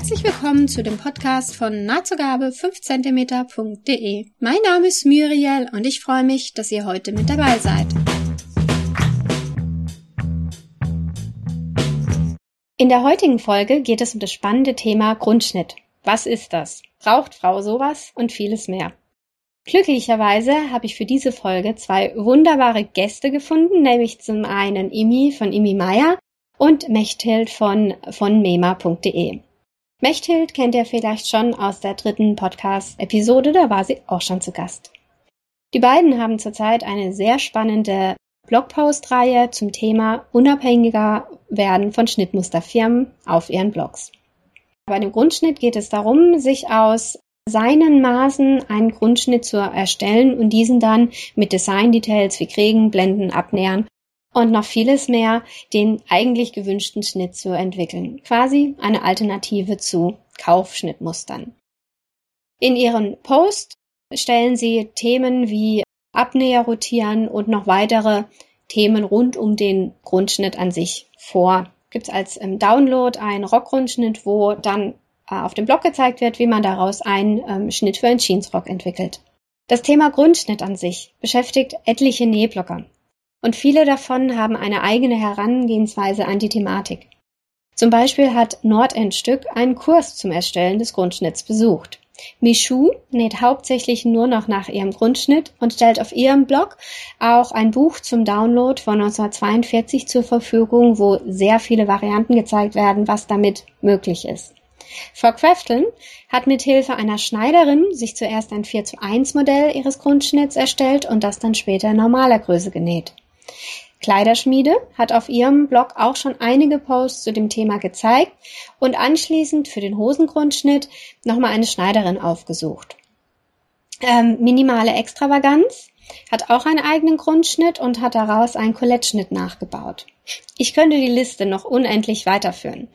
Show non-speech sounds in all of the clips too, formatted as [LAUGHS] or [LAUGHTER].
Herzlich willkommen zu dem Podcast von nahtzugabe 5cm.de. Mein Name ist Muriel und ich freue mich, dass ihr heute mit dabei seid. In der heutigen Folge geht es um das spannende Thema Grundschnitt. Was ist das? Braucht Frau sowas und vieles mehr? Glücklicherweise habe ich für diese Folge zwei wunderbare Gäste gefunden, nämlich zum einen Imi von Imi Meier und Mechthild von von mema.de. Mechthild kennt ihr vielleicht schon aus der dritten Podcast-Episode, da war sie auch schon zu Gast. Die beiden haben zurzeit eine sehr spannende Blogpost-Reihe zum Thema unabhängiger werden von Schnittmusterfirmen auf ihren Blogs. Bei dem Grundschnitt geht es darum, sich aus seinen Maßen einen Grundschnitt zu erstellen und diesen dann mit Design-Details wie Kriegen, Blenden, Abnähern und noch vieles mehr den eigentlich gewünschten Schnitt zu entwickeln. Quasi eine Alternative zu Kaufschnittmustern. In ihren Post stellen sie Themen wie Abnäher rotieren und noch weitere Themen rund um den Grundschnitt an sich vor. Gibt es als ähm, Download einen Rockgrundschnitt, wo dann äh, auf dem Blog gezeigt wird, wie man daraus einen ähm, Schnitt für einen Jeansrock entwickelt. Das Thema Grundschnitt an sich beschäftigt etliche Nähblocker und viele davon haben eine eigene Herangehensweise an die Thematik. Zum Beispiel hat Nordendstück einen Kurs zum Erstellen des Grundschnitts besucht. Michou näht hauptsächlich nur noch nach ihrem Grundschnitt und stellt auf ihrem Blog auch ein Buch zum Download von 1942 zur Verfügung, wo sehr viele Varianten gezeigt werden, was damit möglich ist. Frau Crafton hat mit Hilfe einer Schneiderin sich zuerst ein 4 zu 1 Modell ihres Grundschnitts erstellt und das dann später in normaler Größe genäht. Kleiderschmiede hat auf ihrem Blog auch schon einige Posts zu dem Thema gezeigt und anschließend für den Hosengrundschnitt nochmal eine Schneiderin aufgesucht. Ähm, minimale Extravaganz hat auch einen eigenen Grundschnitt und hat daraus einen Coletteschnitt nachgebaut. Ich könnte die Liste noch unendlich weiterführen.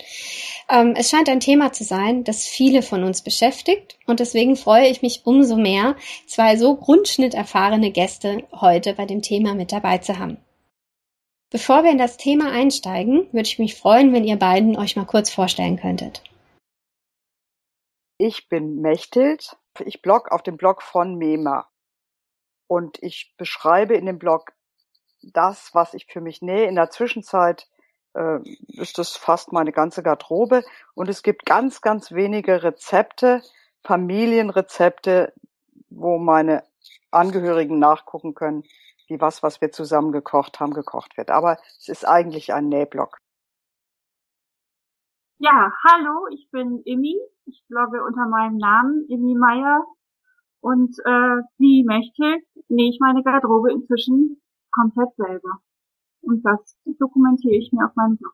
Ähm, es scheint ein Thema zu sein, das viele von uns beschäftigt und deswegen freue ich mich umso mehr, zwei so grundschnitterfahrene Gäste heute bei dem Thema mit dabei zu haben. Bevor wir in das Thema einsteigen, würde ich mich freuen, wenn ihr beiden euch mal kurz vorstellen könntet. Ich bin Mechthild. Ich blog auf dem Blog von MEMA. Und ich beschreibe in dem Blog das, was ich für mich nähe. In der Zwischenzeit äh, ist das fast meine ganze Garderobe. Und es gibt ganz, ganz wenige Rezepte, Familienrezepte, wo meine Angehörigen nachgucken können, wie was, was wir zusammen gekocht haben, gekocht wird. Aber es ist eigentlich ein Nähblock. Ja, hallo, ich bin Imi. Ich blogge unter meinem Namen Imi Meier. Und äh, wie Mechthild nähe ich meine Garderobe inzwischen komplett selber. Und das dokumentiere ich mir auf meinem Blog.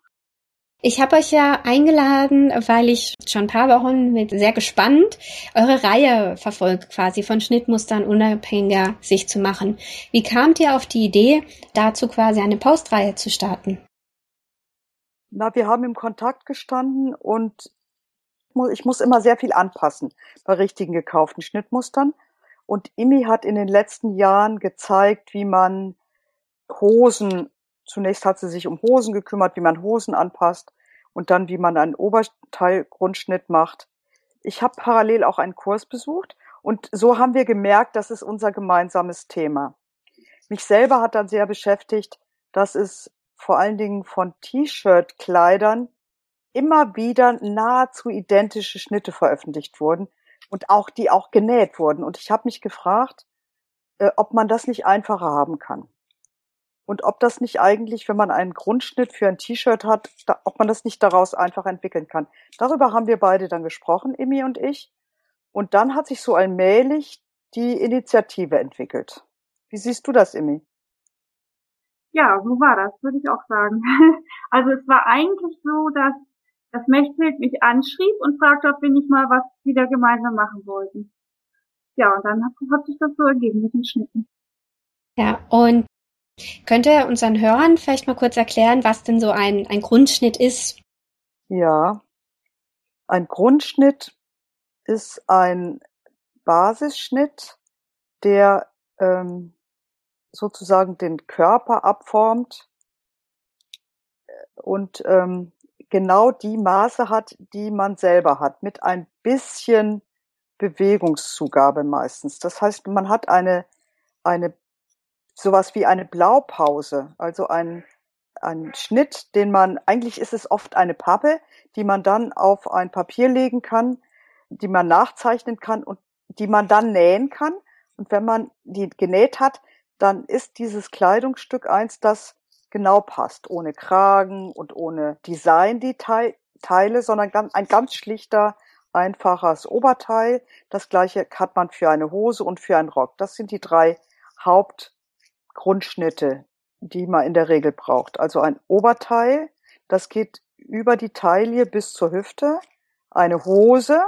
Ich habe euch ja eingeladen, weil ich schon ein paar Wochen mit sehr gespannt eure Reihe verfolgt, quasi von Schnittmustern unabhängiger sich zu machen. Wie kamt ihr auf die Idee, dazu quasi eine Postreihe zu starten? Na, wir haben im Kontakt gestanden und ich muss immer sehr viel anpassen bei richtigen gekauften Schnittmustern. Und Imi hat in den letzten Jahren gezeigt, wie man Hosen Zunächst hat sie sich um Hosen gekümmert, wie man Hosen anpasst und dann wie man einen Oberteilgrundschnitt macht. Ich habe parallel auch einen Kurs besucht und so haben wir gemerkt, das ist unser gemeinsames Thema. Mich selber hat dann sehr beschäftigt, dass es vor allen Dingen von T-Shirt-Kleidern immer wieder nahezu identische Schnitte veröffentlicht wurden und auch die auch genäht wurden. Und ich habe mich gefragt, äh, ob man das nicht einfacher haben kann und ob das nicht eigentlich, wenn man einen Grundschnitt für ein T-Shirt hat, da, ob man das nicht daraus einfach entwickeln kann. Darüber haben wir beide dann gesprochen, Imi und ich. Und dann hat sich so allmählich die Initiative entwickelt. Wie siehst du das, Imi? Ja, so war das, würde ich auch sagen. [LAUGHS] Also es war eigentlich so, dass das Mechthild mich anschrieb und fragte, ob wir nicht mal was wieder gemeinsam machen wollten. Ja, und dann hat, hat sich das so ergeben mit den Schnitten. Ja, und Könnt ihr unseren Hörern vielleicht mal kurz erklären, was denn so ein, ein Grundschnitt ist? Ja, ein Grundschnitt ist ein Basisschnitt, der ähm, sozusagen den Körper abformt und ähm, genau die Maße hat, die man selber hat, mit ein bisschen Bewegungszugabe meistens. Das heißt, man hat eine, eine, sowas wie eine Blaupause, also ein, ein Schnitt, den man, eigentlich ist es oft eine Pappe, die man dann auf ein Papier legen kann, die man nachzeichnen kann und die man dann nähen kann. Und wenn man die genäht hat, dann ist dieses Kleidungsstück eins, das genau passt, ohne Kragen und ohne Design-Teile, sondern ein ganz schlichter, einfaches Oberteil. Das gleiche hat man für eine Hose und für einen Rock. Das sind die drei Hauptgrundschnitte, die man in der Regel braucht. Also ein Oberteil, das geht über die Taille bis zur Hüfte, eine Hose,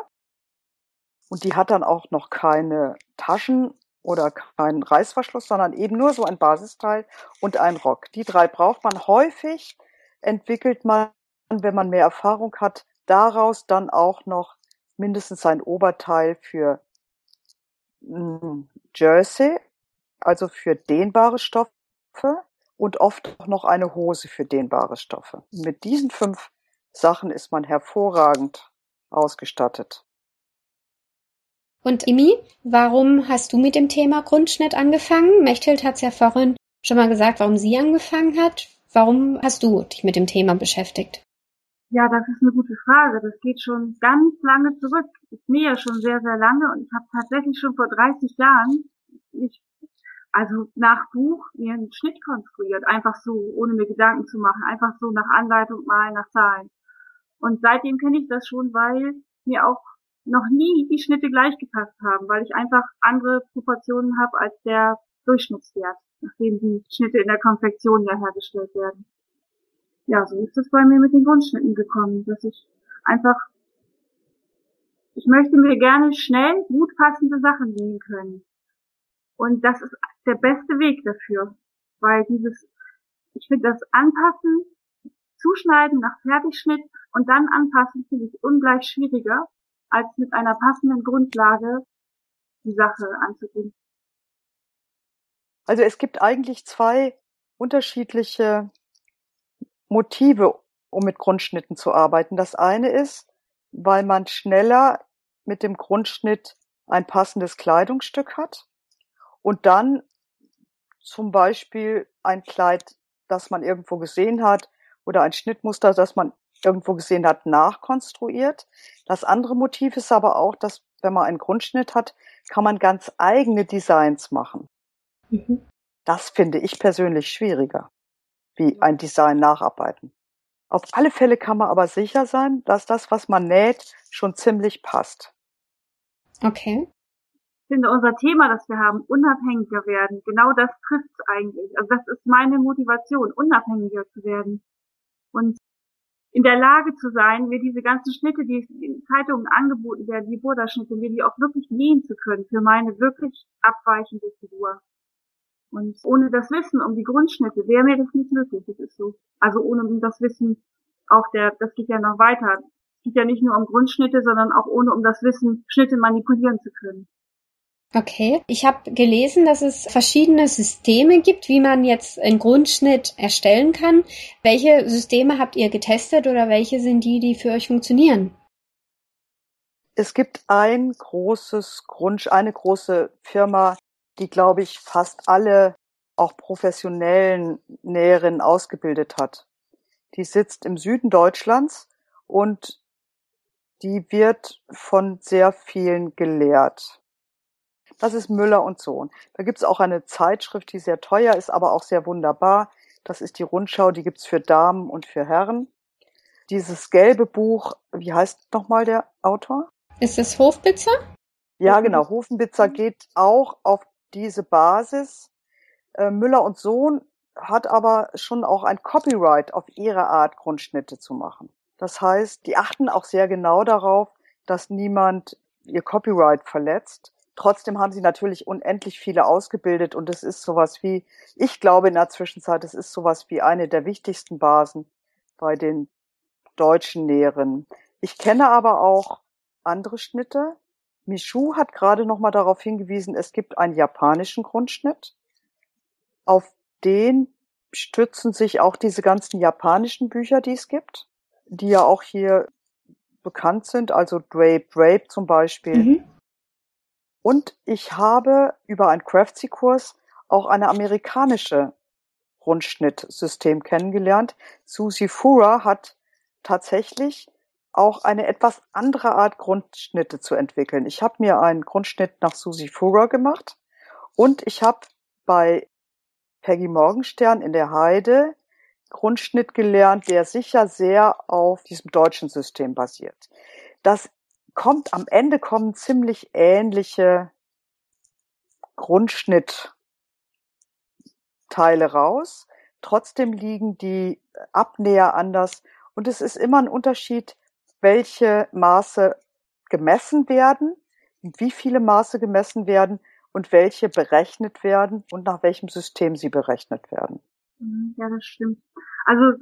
und die hat dann auch noch keine Taschen oder keinen Reißverschluss, sondern eben nur so ein Basisteil und ein Rock. Die drei braucht man häufig, entwickelt man, wenn man mehr Erfahrung hat, daraus dann auch noch mindestens ein Oberteil für hm, Jersey, also für dehnbare Stoffe und oft auch noch eine Hose für dehnbare Stoffe. Mit diesen fünf Sachen ist man hervorragend ausgestattet. Und Imi, warum hast du mit dem Thema Grundschnitt angefangen? Mechthild hat es ja vorhin schon mal gesagt, warum sie angefangen hat. Warum hast du dich mit dem Thema beschäftigt? Ja, das ist eine gute Frage. Das geht schon ganz lange zurück. Ich nähe schon sehr, sehr lange und ich habe tatsächlich schon vor 30 Jahren, ich, also nach Buch, mir einen Schnitt konstruiert. Einfach so, ohne mir Gedanken zu machen. Einfach so nach Anleitung, mal nach Zahlen. Und seitdem kenne ich das schon, weil mir auch noch nie die Schnitte gleich gepasst haben, weil ich einfach andere Proportionen habe als der Durchschnittswert, nachdem die Schnitte in der Konfektion ja hergestellt werden. Ja, so ist es bei mir mit den Grundschnitten gekommen, dass ich einfach, ich möchte mir gerne schnell gut passende Sachen nähen können. Und das ist der beste Weg dafür, weil dieses, ich finde das Anpassen, Zuschneiden nach Fertigschnitt und dann anpassen finde ich ungleich schwieriger, als mit einer passenden Grundlage die Sache anzugehen. Also es gibt eigentlich zwei unterschiedliche Motive, um mit Grundschnitten zu arbeiten. Das eine ist, weil man schneller mit dem Grundschnitt ein passendes Kleidungsstück hat und dann zum Beispiel ein Kleid, das man irgendwo gesehen hat oder ein Schnittmuster, das man irgendwo gesehen hat, nachkonstruiert. Das andere Motiv ist aber auch, dass wenn man einen Grundschnitt hat, kann man ganz eigene Designs machen. Mhm. Das finde ich persönlich schwieriger, wie ein Design nacharbeiten. Auf alle Fälle kann man aber sicher sein, dass das, was man näht, schon ziemlich passt. Okay. Ich finde unser Thema, das wir haben, unabhängiger werden, genau das trifft eigentlich. Also das ist meine Motivation, unabhängiger zu werden. Und in der Lage zu sein, mir diese ganzen Schnitte, die in Zeitungen angeboten werden, die Burda-Schnitte, mir die auch wirklich nähen zu können für meine wirklich abweichende Figur. Und ohne das Wissen um die Grundschnitte wäre mir das nicht möglich. Das ist so. Also ohne das Wissen auch der, das geht ja noch weiter. Es geht ja nicht nur um Grundschnitte, sondern auch ohne um das Wissen, Schnitte manipulieren zu können. Okay. Ich habe gelesen, dass es verschiedene Systeme gibt, wie man jetzt einen Grundschnitt erstellen kann. Welche Systeme habt ihr getestet oder welche sind die, die für euch funktionieren? Es gibt ein großes Grund, eine große Firma, die, glaube ich, fast alle auch professionellen Näherinnen ausgebildet hat. Die sitzt im Süden Deutschlands und die wird von sehr vielen gelehrt. Das ist Müller und Sohn. Da gibt's auch eine Zeitschrift, die sehr teuer ist, aber auch sehr wunderbar. Das ist die Rundschau, die gibt's für Damen und für Herren. Dieses gelbe Buch, wie heißt nochmal der Autor? Ist es Hofbitzer? Ja, genau. Hofenbitzer geht auch auf diese Basis. Äh, Müller und Sohn hat aber schon auch ein Copyright auf ihre Art, Grundschnitte zu machen. Das heißt, die achten auch sehr genau darauf, dass niemand ihr Copyright verletzt. Trotzdem haben sie natürlich unendlich viele ausgebildet und es ist sowas wie, ich glaube in der Zwischenzeit, es ist sowas wie eine der wichtigsten Basen bei den deutschen Näheren. Ich kenne aber auch andere Schnitte. Michu hat gerade noch mal darauf hingewiesen, es gibt einen japanischen Grundschnitt. Auf den stützen sich auch diese ganzen japanischen Bücher, die es gibt. die ja auch hier bekannt sind, also Drape Drape zum Beispiel. Mhm. Und ich habe über einen Craftsy-Kurs auch eine amerikanische Grundschnittsystem kennengelernt. Susie Fura hat tatsächlich auch eine etwas andere Art Grundschnitte zu entwickeln. Ich habe mir einen Grundschnitt nach Susie Fura gemacht und ich habe bei Peggy Morgenstern in der Heide Grundschnitt gelernt, der sicher sehr auf diesem deutschen System basiert. Das kommt am Ende kommen ziemlich ähnliche Grundschnittteile raus. Trotzdem liegen die Abnäher anders und es ist immer ein Unterschied, welche Maße gemessen werden, wie viele Maße gemessen werden und welche berechnet werden und nach welchem System sie berechnet werden. Mhm, ja, das stimmt. Also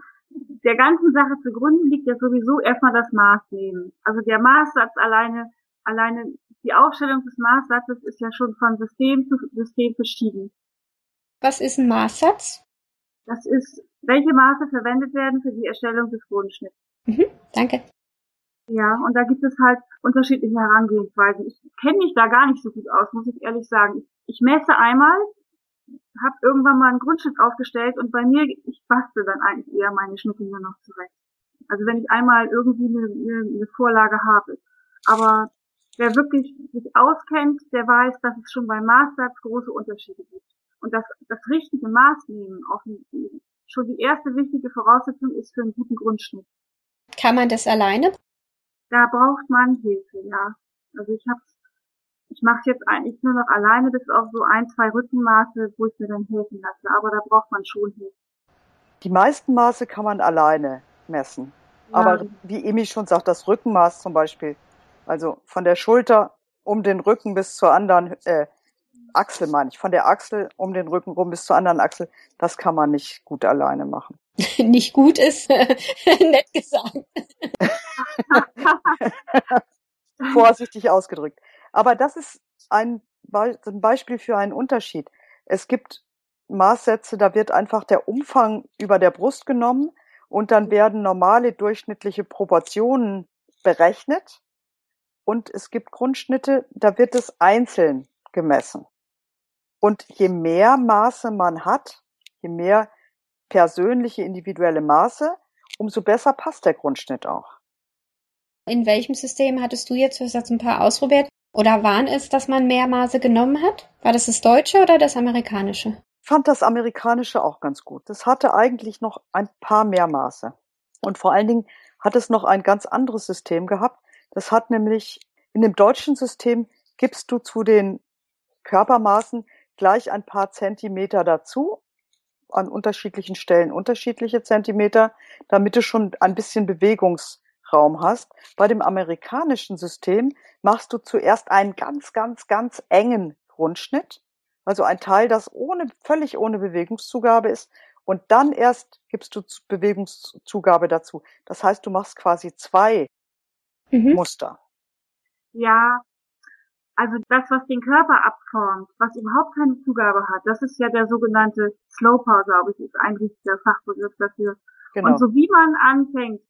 der ganzen Sache zugrunde liegt ja sowieso erstmal das Maß nehmen. Also der Maßsatz alleine, alleine die Aufstellung des Maßsatzes ist ja schon von System zu System verschieden. Was ist ein Maßsatz? Das ist, welche Maße verwendet werden für die Erstellung des Grundschnitts. Mhm, danke. Ja, und da gibt es halt unterschiedliche Herangehensweisen. Ich kenne mich da gar nicht so gut aus, muss ich ehrlich sagen. Ich messe einmal, habe irgendwann mal einen Grundschnitt aufgestellt und bei mir, ich bastel dann eigentlich eher meine Schnittlinie noch zurecht. Also wenn ich einmal irgendwie eine, eine, Vorlage habe. Aber wer wirklich sich auskennt, der weiß, dass es schon beim Maßsatz große Unterschiede gibt. Und dass das richtige Maß nehmen auch schon die erste wichtige Voraussetzung ist für einen guten Grundschnitt. Kann man das alleine? Da braucht man Hilfe, ja. Also ich habe ich mache jetzt eigentlich nur noch alleine bis auf so ein, zwei Rückenmaße, wo ich mir dann helfen lasse. Aber da braucht man schon Hilfe. Die meisten Maße kann man alleine messen. Ja. Aber wie Emi schon sagt, das Rückenmaß zum Beispiel, also von der Schulter um den Rücken bis zur anderen äh, Achsel meine ich, von der Achsel um den Rücken rum bis zur anderen Achsel, das kann man nicht gut alleine machen. [LAUGHS] nicht gut ist [LAUGHS] nett gesagt. [LAUGHS] Vorsichtig ausgedrückt. Aber das ist ein, ein Beispiel für einen Unterschied. Es gibt Maßsätze, da wird einfach der Umfang über der Brust genommen und dann werden normale durchschnittliche Proportionen berechnet. Und es gibt Grundschnitte, da wird es einzeln gemessen. Und je mehr Maße man hat, je mehr persönliche individuelle Maße, umso besser passt der Grundschnitt auch. In welchem System hattest du jetzt, du hast jetzt ein paar ausprobiert, oder waren es, dass man mehr Maße genommen hat? War das das deutsche oder das amerikanische? Ich fand das amerikanische auch ganz gut. Das hatte eigentlich noch ein paar mehr Maße. Und vor allen Dingen hat es noch ein ganz anderes System gehabt. Das hat nämlich in dem deutschen System gibst du zu den Körpermaßen gleich ein paar Zentimeter dazu, an unterschiedlichen Stellen unterschiedliche Zentimeter, damit du schon ein bisschen Bewegungs Raum hast. Bei dem amerikanischen System machst du zuerst einen ganz, ganz, ganz engen Grundschnitt, also ein Teil, das ohne, völlig ohne Bewegungszugabe ist, und dann erst gibst du Bewegungszugabe dazu. Das heißt, du machst quasi zwei mhm. Muster. Ja, also das, was den Körper abformt, was überhaupt keine Zugabe hat, das ist ja der sogenannte Slow-Power, glaube ich, ist ein richtiger Fachbegriff dafür. Genau. Und so wie man anfängt,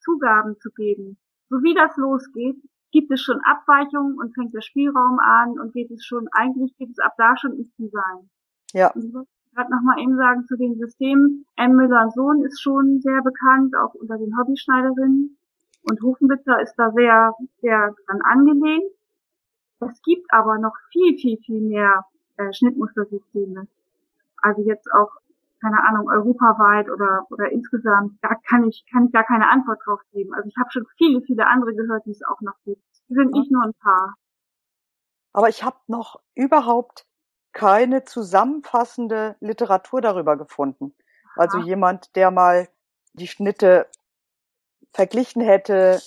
Zugaben zu geben, so wie das losgeht, gibt es schon Abweichungen und fängt der Spielraum an und geht es schon, eigentlich geht es ab da schon ins Design. Ja. Und ich wollte gerade nochmal eben sagen zu den Systemen. M. Müller Sohn ist schon sehr bekannt, auch unter den Hobbyschneiderinnen. Und Hofenwitzer ist da sehr, sehr dran angelehnt. Es gibt aber noch viel, viel, viel mehr äh, Schnittmustersysteme. Also jetzt auch keine Ahnung, europaweit oder, oder insgesamt, da kann ich, kann ich gar keine Antwort drauf geben. Also ich habe schon viele, viele andere gehört, die es auch noch gibt. Die sind nicht nur ein paar. Aber ich habe noch überhaupt keine zusammenfassende Literatur darüber gefunden. Also Aha. jemand, der mal die Schnitte verglichen hätte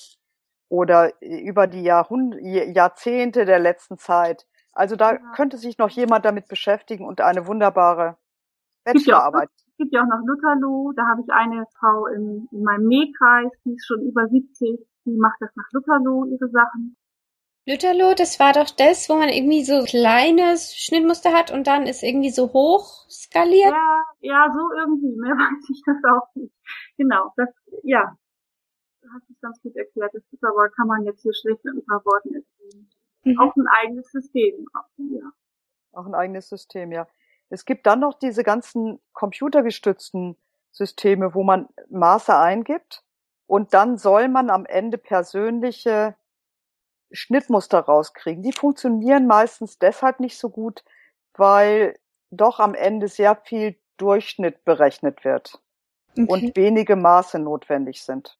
oder über die Jahrhund Jahrzehnte der letzten Zeit. Also da ja. könnte sich noch jemand damit beschäftigen und eine wunderbare Bachelorarbeit. Es gibt ja auch noch Lutherloh, da habe ich eine Frau in, in meinem Nähkreis, die ist schon über 70, die macht das nach Lutherloh, ihre Sachen. Lutherloh, das war doch das, wo man irgendwie so kleines Schnittmuster hat und dann ist irgendwie so hoch skaliert? Ja, ja, so irgendwie, mehr [LAUGHS] weiß ich das auch nicht. Genau, das, ja. hast es ganz gut erklärt. Das ist aber, kann man jetzt hier schlecht mit ein paar Worten erzählen. Mhm. Auch ein eigenes System. Ja. Auch ein eigenes System, ja. Es gibt dann noch diese ganzen computergestützten Systeme, wo man Maße eingibt und dann soll man am Ende persönliche Schnittmuster rauskriegen. Die funktionieren meistens deshalb nicht so gut, weil doch am Ende sehr viel Durchschnitt berechnet wird okay. und wenige Maße notwendig sind.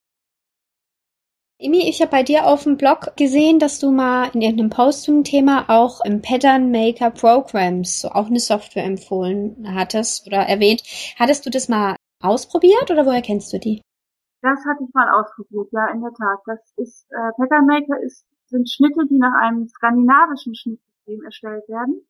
Imi, ich habe bei dir auf dem Blog gesehen, dass du mal in irgendeinem Post zum Thema auch im Pattern Maker Programs so auch eine Software empfohlen hattest oder erwähnt. Hattest du das mal ausprobiert oder woher kennst du die? Das hatte ich mal ausprobiert, ja, in der Tat. Das ist äh, Pattern Maker ist sind Schnitte, die nach einem skandinavischen Schnittsystem erstellt werden.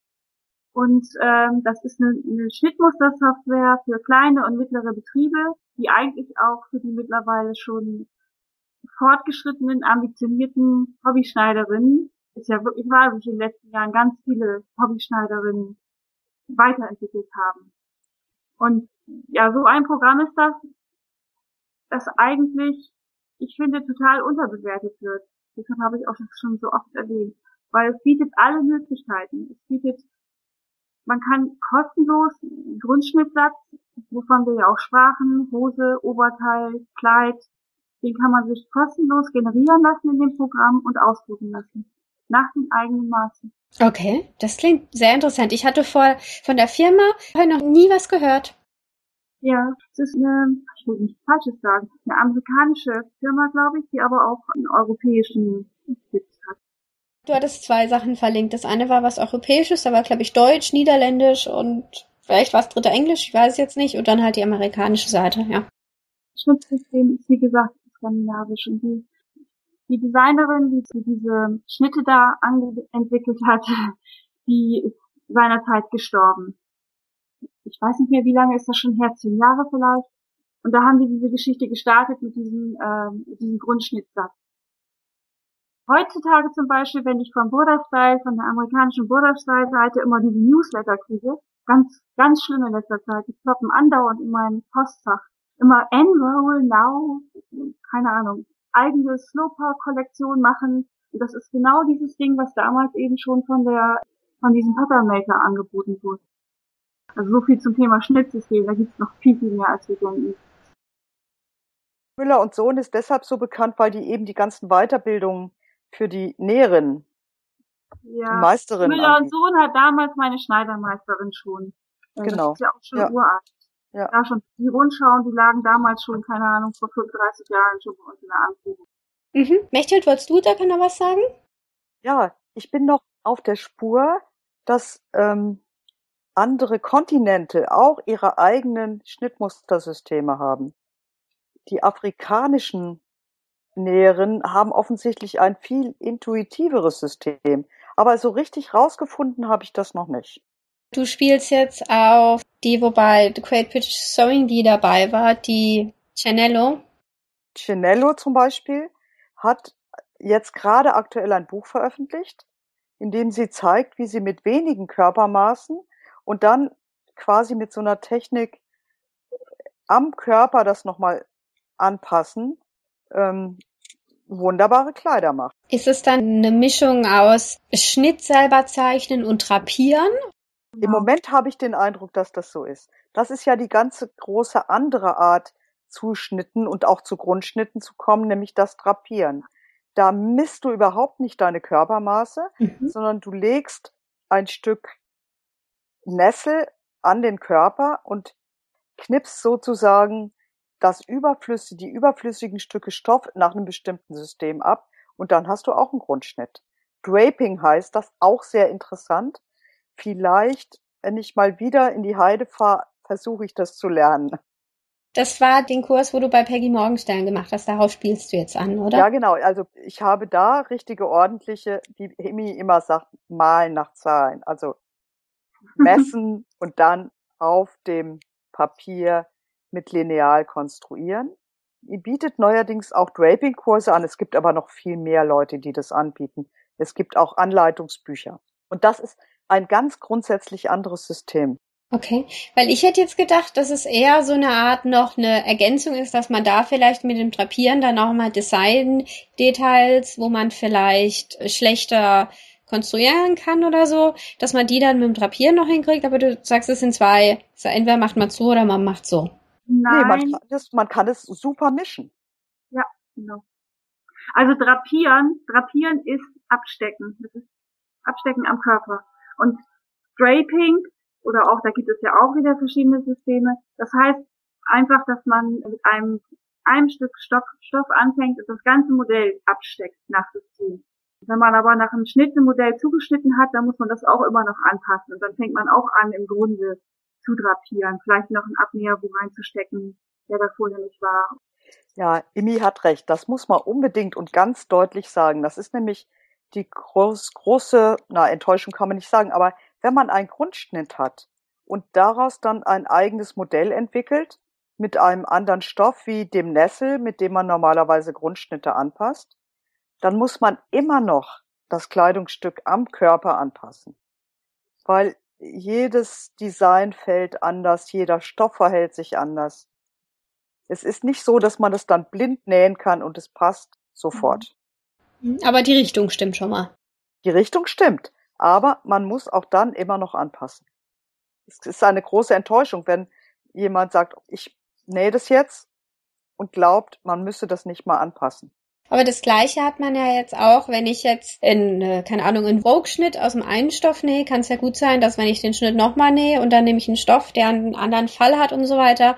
Und ähm, das ist eine, eine Schnittmustersoftware für kleine und mittlere Betriebe, die eigentlich auch für die mittlerweile schon fortgeschrittenen, ambitionierten Hobbyschneiderinnen, ist ja wirklich wahr, dass sich in den letzten Jahren ganz viele Hobbyschneiderinnen weiterentwickelt haben. Und ja, so ein Programm ist das, das eigentlich, ich finde, total unterbewertet wird. Deshalb habe ich auch schon so oft erwähnt. Weil es bietet alle Möglichkeiten. Es bietet, man kann kostenlos Grundschnittsatz, wovon wir ja auch sprachen, Hose, Oberteil, Kleid, den kann man sich kostenlos generieren lassen in dem Programm und ausdrucken lassen. Nach den eigenen Maßen. Okay, das klingt sehr interessant. Ich hatte vor, von der Firma noch nie was gehört. Ja, es ist eine, ich will nicht Falsches sagen, eine amerikanische Firma, glaube ich, die aber auch einen europäischen Sitz hat. Du hattest zwei Sachen verlinkt. Das eine war was Europäisches, da war, glaube ich, Deutsch, Niederländisch und vielleicht war es dritte Englisch, ich weiß es jetzt nicht. Und dann halt die amerikanische Seite, ja. Schnittssystem ist, wie gesagt, skandinavisch und die, die Designerin, die diese Schnitte da entwickelt hat, [LAUGHS] die ist seinerzeit gestorben ich weiß nicht mehr, wie lange ist das schon her, zehn Jahre vielleicht. Und da haben wir diese Geschichte gestartet mit diesem, mit diesem Grundschnittsatz. Heutzutage zum Beispiel, wenn ich vom Border Style, von der amerikanischen Border Style Seite immer diese Newsletter kriege, ganz, ganz schlimm in letzter Zeit, die ploppen andauernd in meinem Postfach. Immer Enroll Now, keine Ahnung, eigene Slowpower-Kollektion machen. Und das ist genau dieses Ding, was damals eben schon von der, von diesem Patternmaker angeboten wurde. Also so viel zum Thema Schnittsystem, da gibt es noch viel, viel mehr, als wir denken. Müller und Sohn ist deshalb so bekannt, weil die eben die ganzen Weiterbildungen für die Näherinnen, ja. die Meisterinnen Müller anbieten. und Sohn hat damals meine Schneidermeisterin schon. Genau. Das ist ja auch schon ja. uralt. Ja. ja, schon die Rundschauen, die lagen damals schon, keine Ahnung, vor 35 Jahren schon bei uns in der Anprobe. Mhm. Mechthild, wolltest du da noch was sagen? Ja, ich bin noch auf der Spur, dass ähm, andere Kontinente auch ihre eigenen Schnittmustersysteme haben. Die afrikanischen Näheren haben offensichtlich ein viel intuitiveres System. Aber so richtig rausgefunden habe ich das noch nicht. Du spielst jetzt auf die, wobei The Great British Sewing die dabei war, die Cenello. Cenello zum Beispiel hat jetzt gerade aktuell ein Buch veröffentlicht, in dem sie zeigt, wie sie mit wenigen Körpermaßen und dann quasi mit so einer Technik am Körper das nochmal anpassen, ähm, wunderbare Kleider macht. Ist es dann eine Mischung aus Schnitt selber zeichnen und drapieren? Im Moment habe ich den Eindruck, dass das so ist. Das ist ja die ganze große andere Art, zu Schnitten und auch zu Grundschnitten zu kommen, nämlich das Drapieren. Da misst du überhaupt nicht deine Körpermaße, mhm. sondern du legst ein Stück Nessel an den Körper und knippst sozusagen das überflüssige, die überflüssigen Stücke Stoff nach einem bestimmten System ab und dann hast du auch einen Grundschnitt. Draping heißt das, auch sehr interessant. Vielleicht, wenn ich mal wieder in die Heide fahre, versuche ich das zu lernen. Das war den Kurs, wo du bei Peggy Morgenstern gemacht hast. Darauf spielst du jetzt an, oder? Ja, genau. Also ich habe da richtige ordentliche, wie Hemi immer sagt, Malen nach Zahlen. Also [LAUGHS] messen und dann auf dem Papier mit Lineal konstruieren. Ihr bietet neuerdings auch Draping-Kurse an. Es gibt aber noch viel mehr Leute, die das anbieten. Es gibt auch Anleitungsbücher. Und das ist ein ganz grundsätzlich anderes System. Okay, weil ich hätte jetzt gedacht, dass es eher so eine Art noch eine Ergänzung ist, dass man da vielleicht mit dem Drapieren dann auch mal Design-Details, wo man vielleicht schlechter konstruieren kann oder so, dass man die dann mit dem Drapieren noch hinkriegt, aber du sagst, es sind zwei. Also entweder macht man so oder man macht so. Nein. Nee, man kann, das, man kann es super mischen. Ja, genau. Also drapieren, drapieren ist abstecken. Das ist abstecken am Körper. Und Draping oder auch, da gibt es ja auch wieder verschiedene Systeme. Das heißt einfach, dass man mit einem, einem Stück Stoff, Stoff anfängt und das ganze Modell absteckt nach System. Wenn man aber nach einem Schnitt ein Modell zugeschnitten hat, dann muss man das auch immer noch anpassen. Und dann fängt man auch an, im Grunde zu drapieren, vielleicht noch einen Abnäher wo reinzustecken, der da vorher nicht war. Ja, Imi hat recht. Das muss man unbedingt und ganz deutlich sagen. Das ist nämlich die groß, große, na, Enttäuschung kann man nicht sagen, aber wenn man einen Grundschnitt hat und daraus dann ein eigenes Modell entwickelt, mit einem anderen Stoff wie dem Nessel, mit dem man normalerweise Grundschnitte anpasst, dann muss man immer noch das Kleidungsstück am Körper anpassen. Weil jedes Design fällt anders, jeder Stoff verhält sich anders. Es ist nicht so, dass man es dann blind nähen kann und es passt sofort. Mhm. Aber die Richtung stimmt schon mal. Die Richtung stimmt, aber man muss auch dann immer noch anpassen. Es ist eine große Enttäuschung, wenn jemand sagt, ich nähe das jetzt und glaubt, man müsse das nicht mal anpassen. Aber das Gleiche hat man ja jetzt auch, wenn ich jetzt in, äh, keine Ahnung, einen Vogue-Schnitt aus dem einen Stoff nähe, kann es ja gut sein, dass wenn ich den Schnitt nochmal nähe und dann nehme ich einen Stoff, der einen anderen Fall hat und so weiter,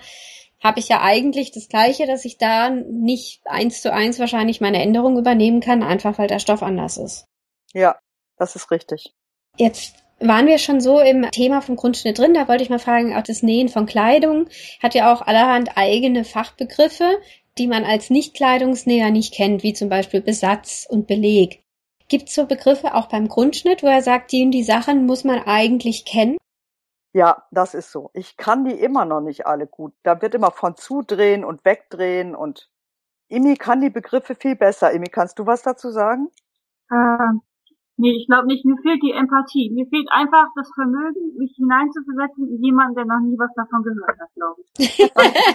habe ich ja eigentlich das Gleiche, dass ich da nicht eins zu eins wahrscheinlich meine Änderung übernehmen kann, einfach weil der Stoff anders ist. Ja, das ist richtig. Jetzt waren wir schon so im Thema vom Grundschnitt drin, da wollte ich mal fragen, auch das Nähen von Kleidung hat ja auch allerhand eigene Fachbegriffe die man als Nicht-Kleidungsnäher nicht kennt, wie zum Beispiel Besatz und Beleg. Gibt es so Begriffe auch beim Grundschnitt, wo er sagt, die und die Sachen muss man eigentlich kennen? Ja, das ist so. Ich kann die immer noch nicht alle gut. Da wird immer von zudrehen und wegdrehen und Imi kann die Begriffe viel besser. Imi, kannst du was dazu sagen? Äh, nee, ich glaube nicht. Mir fehlt die Empathie. Mir fehlt einfach das Vermögen, mich hineinzuversetzen in jemanden, der noch nie was davon gehört hat, glaube ich.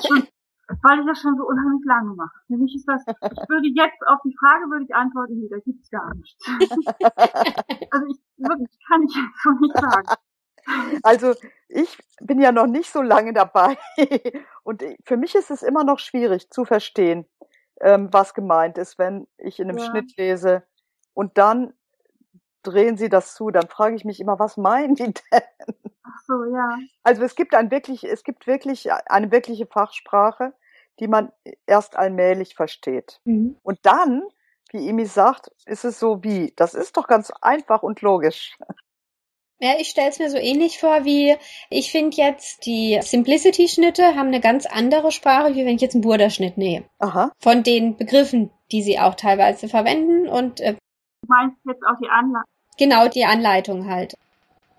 schon, [LAUGHS] weil ich das schon so unheimlich lange mache. Für mich ist das, ich würde jetzt auf die Frage würde ich antworten, nee, da gibt's gar nichts. [LAUGHS] also ich wirklich kann ich jetzt so nicht sagen. Also ich bin ja noch nicht so lange dabei [LAUGHS] und für mich ist es immer noch schwierig zu verstehen, ähm, was gemeint ist, wenn ich in einem ja. Schnitt lese und dann drehen sie das zu, dann frage ich mich immer, was meinen die [LAUGHS] denn? Ach so, ja. Also es gibt ein wirklich, es gibt wirklich eine wirkliche Fachsprache, die man erst allmählich versteht. Mhm. Und dann, wie Imi sagt, ist es so wie, das ist doch ganz einfach und logisch. Ja, ich stelle es mir so ähnlich vor, wie ich finde jetzt, die Simplicity-Schnitte haben eine ganz andere Sprache, wie wenn ich jetzt einen Burda-Schnitt nähe. Aha. Von den Begriffen, die sie auch teilweise verwenden und äh, Du meinst jetzt auch die Anleitung? Genau, die Anleitung halt.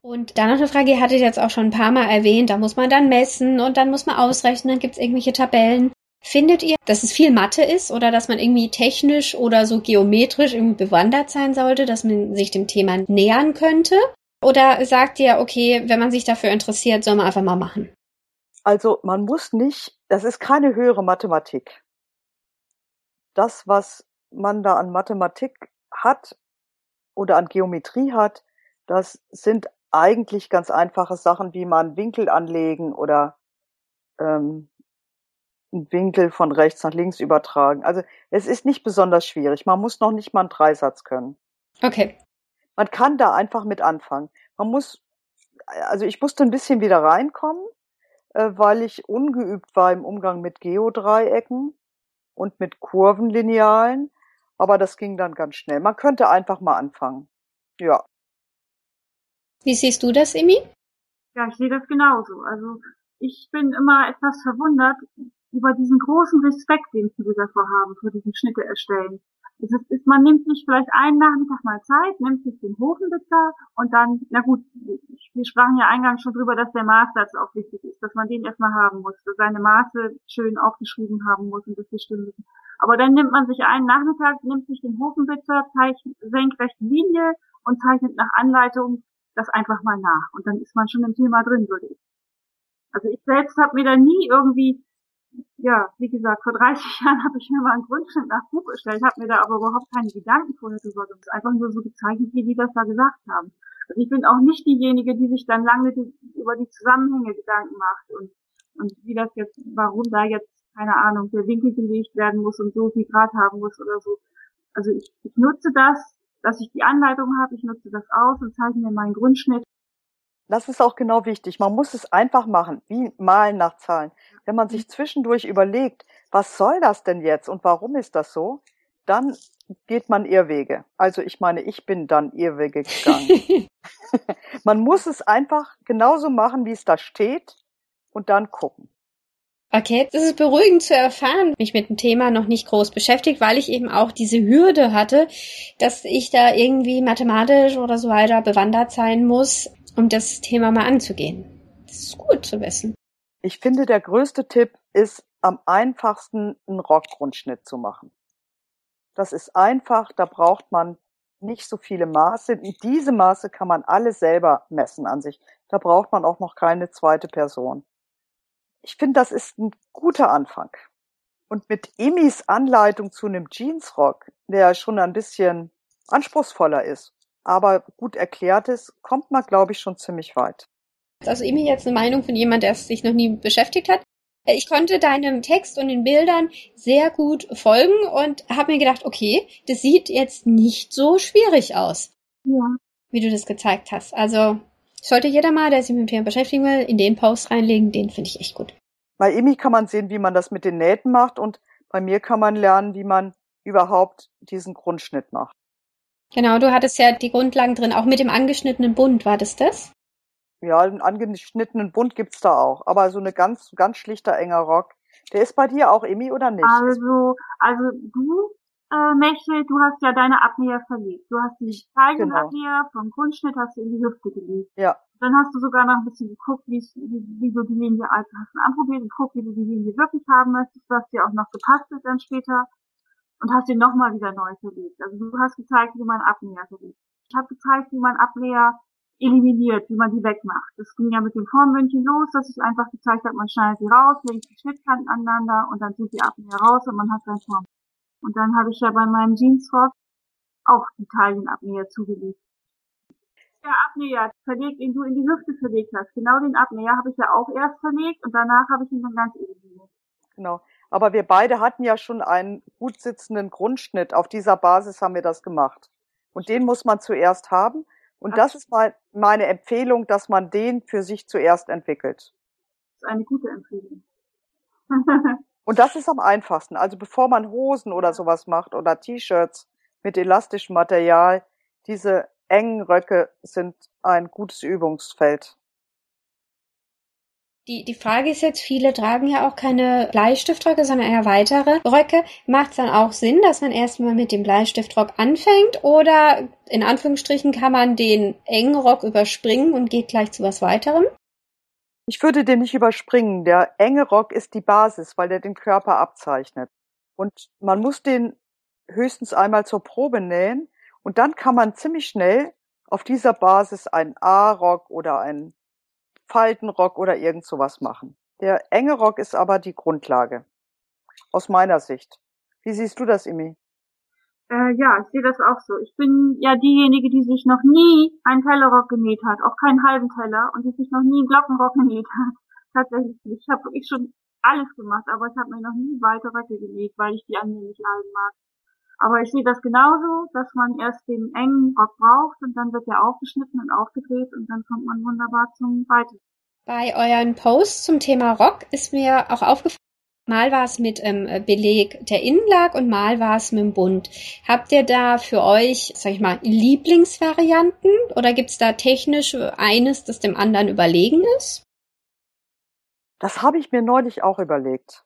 Und dann noch eine Frage, ihr hattet jetzt auch schon ein paar Mal erwähnt, da muss man dann messen und dann muss man ausrechnen, dann gibt es irgendwelche Tabellen. Findet ihr, dass es viel Mathe ist oder dass man irgendwie technisch oder so geometrisch irgendwie bewandert sein sollte, dass man sich dem Thema nähern könnte? Oder sagt ihr, okay, wenn man sich dafür interessiert, soll man einfach mal machen? Also man muss nicht, das ist keine höhere Mathematik. Das, was man da an Mathematik hat oder an Geometrie hat, das sind eigentlich ganz einfache Sachen, wie man Winkel anlegen oder ähm, einen Winkel von rechts nach links übertragen. Also es ist nicht besonders schwierig. Man muss noch nicht mal einen Dreisatz können. Okay. Man kann da einfach mit anfangen. Man muss, also ich musste ein bisschen wieder reinkommen, äh, weil ich ungeübt war im Umgang mit Geodreiecken und mit Kurvenlinealen. Aber das ging dann ganz schnell. Man könnte einfach mal anfangen. Ja. Wie siehst du das, Emi? Ja, ich sehe das genauso. Also ich bin immer etwas verwundert über diesen großen Respekt, den viele davor haben, vor diesem Schnitte erstellen. Es ist, ist, man nimmt sich vielleicht einen Nachmittag mal Zeit, nimmt sich den Hofenwitzer und dann, na gut, wir sprachen ja eingangs schon drüber, dass der Maßsatz auch wichtig ist, dass man den erstmal haben muss, dass seine Maße schön aufgeschrieben haben muss und dass die stimmen müssen. Aber dann nimmt man sich einen Nachmittag, nimmt sich den Hofenwitzer, zeichnet senkrechte Linie und zeichnet nach Anleitung das einfach mal nach. Und dann ist man schon im Thema drin, würde ich Also ich selbst habe mir da nie irgendwie, ja, wie gesagt, vor 30 [LAUGHS] Jahren habe ich mir mal einen Grundschnitt nach Buch erstellt, habe mir da aber überhaupt keine Gedanken vorher drüber gemacht. Einfach nur so gezeichnet, wie die das da gesagt haben. Also ich bin auch nicht diejenige, die sich dann lange die, über die Zusammenhänge Gedanken macht und, und wie das jetzt, warum da jetzt, keine Ahnung, der Winkel gelegt werden muss und so viel Grad haben muss oder so. Also ich, ich nutze das, dass ich die Anleitung habe, ich nutze das aus und zeichne mir meinen Grundschnitt. Das ist auch genau wichtig. Man muss es einfach machen, wie malen nach Zahlen. Wenn man sich zwischendurch überlegt, was soll das denn jetzt und warum ist das so, dann geht man Irrwege. Also ich meine, ich bin dann Irrwege gegangen. [LAUGHS] man muss es einfach genauso machen, wie es da steht und dann gucken. Okay, das ist beruhigend zu erfahren, mich mit dem Thema noch nicht groß beschäftigt, weil ich eben auch diese Hürde hatte, dass ich da irgendwie mathematisch oder so weiter bewandert sein muss, um das Thema mal anzugehen. Das ist gut zu wissen. Ich finde, der größte Tipp ist, am einfachsten einen Rockgrundschnitt zu machen. Das ist einfach, da braucht man nicht so viele Maße. Diese Maße kann man alle selber messen an sich. Da braucht man auch noch keine zweite Person. Ich finde, das ist ein guter Anfang. Und mit Emis Anleitung zu einem Jeansrock, der schon ein bisschen anspruchsvoller ist, aber gut erklärt ist, kommt man, glaube ich, schon ziemlich weit. Also Emi jetzt eine Meinung von jemand, der sich noch nie beschäftigt hat. Ich konnte deinem Text und den Bildern sehr gut folgen und habe mir gedacht, okay, das sieht jetzt nicht so schwierig aus. Ja. Wie du das gezeigt hast. Also sollte jeder mal, der sich mit dem Thema beschäftigen will, in den Post reinlegen, den finde ich echt gut. Bei Emi kann man sehen, wie man das mit den Nähten macht und bei mir kann man lernen, wie man überhaupt diesen Grundschnitt macht. Genau, du hattest ja die Grundlagen drin, auch mit dem angeschnittenen Bund, war das das? Ja, einen angeschnittenen Bund gibt's da auch, aber so eine ganz, ganz schlichter enger Rock. Der ist bei dir auch Emi oder nicht? Also, also du, äh, Mechel, du hast ja deine Abnäher verlegt. Du hast die Zeigenabnäher genau. vom Grundschnitt hast du in die Hüfte gelegt. Ja. Dann hast du sogar noch ein bisschen geguckt, wie, wie du die Linie also hast du anprobiert und geguckt, wie du die Linie wirklich haben möchtest, was dir auch noch gepasst ist dann später und hast ihn nochmal wieder neu verlegt. Also du hast gezeigt, wie man Abnäher verlegt. Ich habe gezeigt, wie man Abnäher eliminiert, wie man die wegmacht. Das ging ja mit dem Formmündchen los, dass ich einfach gezeigt habe, man schneidet sie raus, legt die Schnittkanten aneinander und dann sind die Abnäher raus und man hat sein Form. Und dann habe ich ja bei meinem Jeansrock auch die Taillenabnäher zugelegt. Der Abnäher verlegt, den du in die Hüfte verlegt hast, genau den Abnäher habe ich ja auch erst verlegt und danach habe ich ihn dann ganz eliminiert. Genau. Aber wir beide hatten ja schon einen gut sitzenden Grundschnitt. Auf dieser Basis haben wir das gemacht. Und den muss man zuerst haben. Und das ist mal meine Empfehlung, dass man den für sich zuerst entwickelt. Das ist eine gute Empfehlung. [LAUGHS] Und das ist am einfachsten. Also bevor man Hosen oder sowas macht oder T-Shirts mit elastischem Material, diese engen Röcke sind ein gutes Übungsfeld. Die, die Frage ist jetzt, viele tragen ja auch keine Bleistiftröcke, sondern eher weitere Röcke. Macht es dann auch Sinn, dass man erstmal mit dem Bleistiftrock anfängt? Oder in Anführungsstrichen kann man den engen Rock überspringen und geht gleich zu was weiterem? Ich würde den nicht überspringen. Der enge Rock ist die Basis, weil der den Körper abzeichnet. Und man muss den höchstens einmal zur Probe nähen und dann kann man ziemlich schnell auf dieser Basis einen A-Rock oder einen Faltenrock oder irgend sowas machen. Der enge Rock ist aber die Grundlage. Aus meiner Sicht. Wie siehst du das, Imi? Äh, ja, ich sehe das auch so. Ich bin ja diejenige, die sich noch nie einen Tellerrock genäht hat, auch keinen halben Teller und die sich noch nie einen Glockenrock genäht hat. [LAUGHS] Tatsächlich. Ich habe wirklich schon alles gemacht, aber ich habe mir noch nie weite Röcke genäht, weil ich die an mir nicht leiden mag. Aber ich sehe das genauso, dass man erst den engen Rock braucht und dann wird er aufgeschnitten und aufgedreht und dann kommt man wunderbar zum Weiten. Bei euren Posts zum Thema Rock ist mir auch aufgefallen, Mal war es mit ähm, Beleg der Innenlag und mal war es mit dem Bund. Habt ihr da für euch, sag ich mal, Lieblingsvarianten oder gibt's da technisch eines, das dem anderen überlegen ist? Das habe ich mir neulich auch überlegt.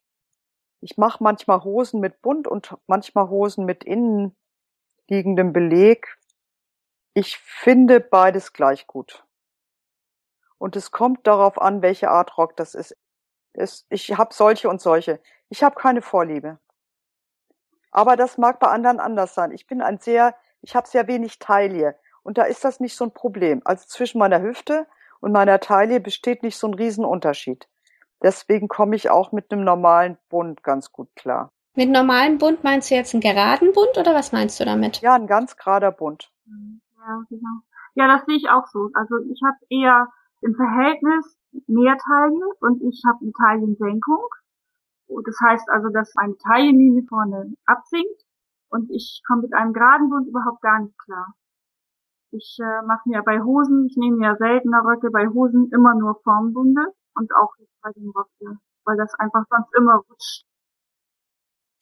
Ich mache manchmal Hosen mit Bund und manchmal Hosen mit innen liegendem Beleg. Ich finde beides gleich gut. Und es kommt darauf an, welche Art Rock das ist. Es, ich habe solche und solche. Ich habe keine Vorliebe. Aber das mag bei anderen anders sein. Ich bin ein sehr, ich habe sehr wenig Taille und da ist das nicht so ein Problem. Also zwischen meiner Hüfte und meiner Taille besteht nicht so ein Riesenunterschied. Deswegen komme ich auch mit einem normalen Bund ganz gut klar. Mit normalem Bund meinst du jetzt einen geraden Bund oder was meinst du damit? Ja, ein ganz gerader Bund. Ja, genau. Ja, das sehe ich auch so. Also ich habe eher im Verhältnis mehr Taille und ich habe eine Taillensenkung. Das heißt also, dass eine Taillenlinie vorne absinkt und ich komme mit einem geraden Bund überhaupt gar nicht klar. Ich äh, mache mir bei Hosen, ich nehme ja seltener Röcke, bei Hosen immer nur Formbunde und auch bei den Röcken, weil das einfach sonst immer rutscht.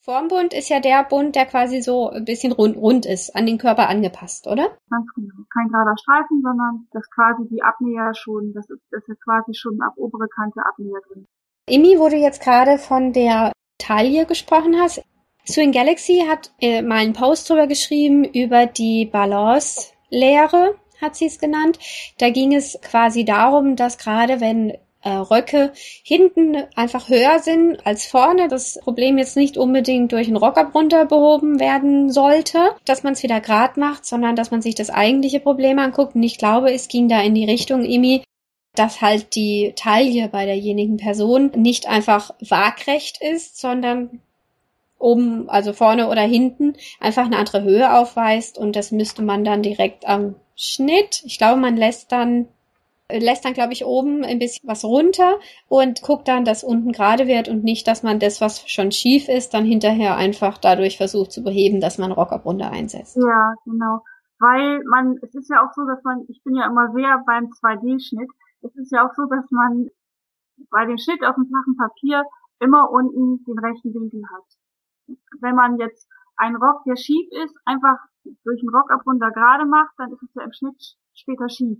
Formbund ist ja der Bund, der quasi so ein bisschen rund, rund ist, an den Körper angepasst, oder? Ganz genau. Kein gerader Streifen, sondern das quasi die Abnäher schon, das ist, das ist quasi schon ab obere Kante Abnäher drin. Imi, wo du jetzt gerade von der Taille gesprochen hast, Swing Galaxy hat äh, mal einen Post drüber geschrieben über die Balance-Lehre, hat sie es genannt. Da ging es quasi darum, dass gerade wenn äh, Röcke hinten einfach höher sind als vorne. Das Problem jetzt nicht unbedingt durch einen Rocker runter behoben werden sollte, dass man es wieder grad macht, sondern dass man sich das eigentliche Problem anguckt. Und ich glaube, es ging da in die Richtung, Imi, dass halt die Taille bei derjenigen Person nicht einfach waagrecht ist, sondern oben, also vorne oder hinten, einfach eine andere Höhe aufweist und das müsste man dann direkt am Schnitt. Ich glaube, man lässt dann lässt dann, glaube ich, oben ein bisschen was runter und guckt dann, dass unten gerade wird und nicht, dass man das, was schon schief ist, dann hinterher einfach dadurch versucht zu beheben, dass man Rockabrunde einsetzt. Ja, genau. Weil man, es ist ja auch so, dass man, ich bin ja immer sehr beim 2D-Schnitt, es ist ja auch so, dass man bei dem Schnitt auf dem flachen Papier immer unten den rechten Winkel hat. Wenn man jetzt einen Rock, der schief ist, einfach durch einen Rockabrunder gerade macht, dann ist es ja im Schnitt später schief.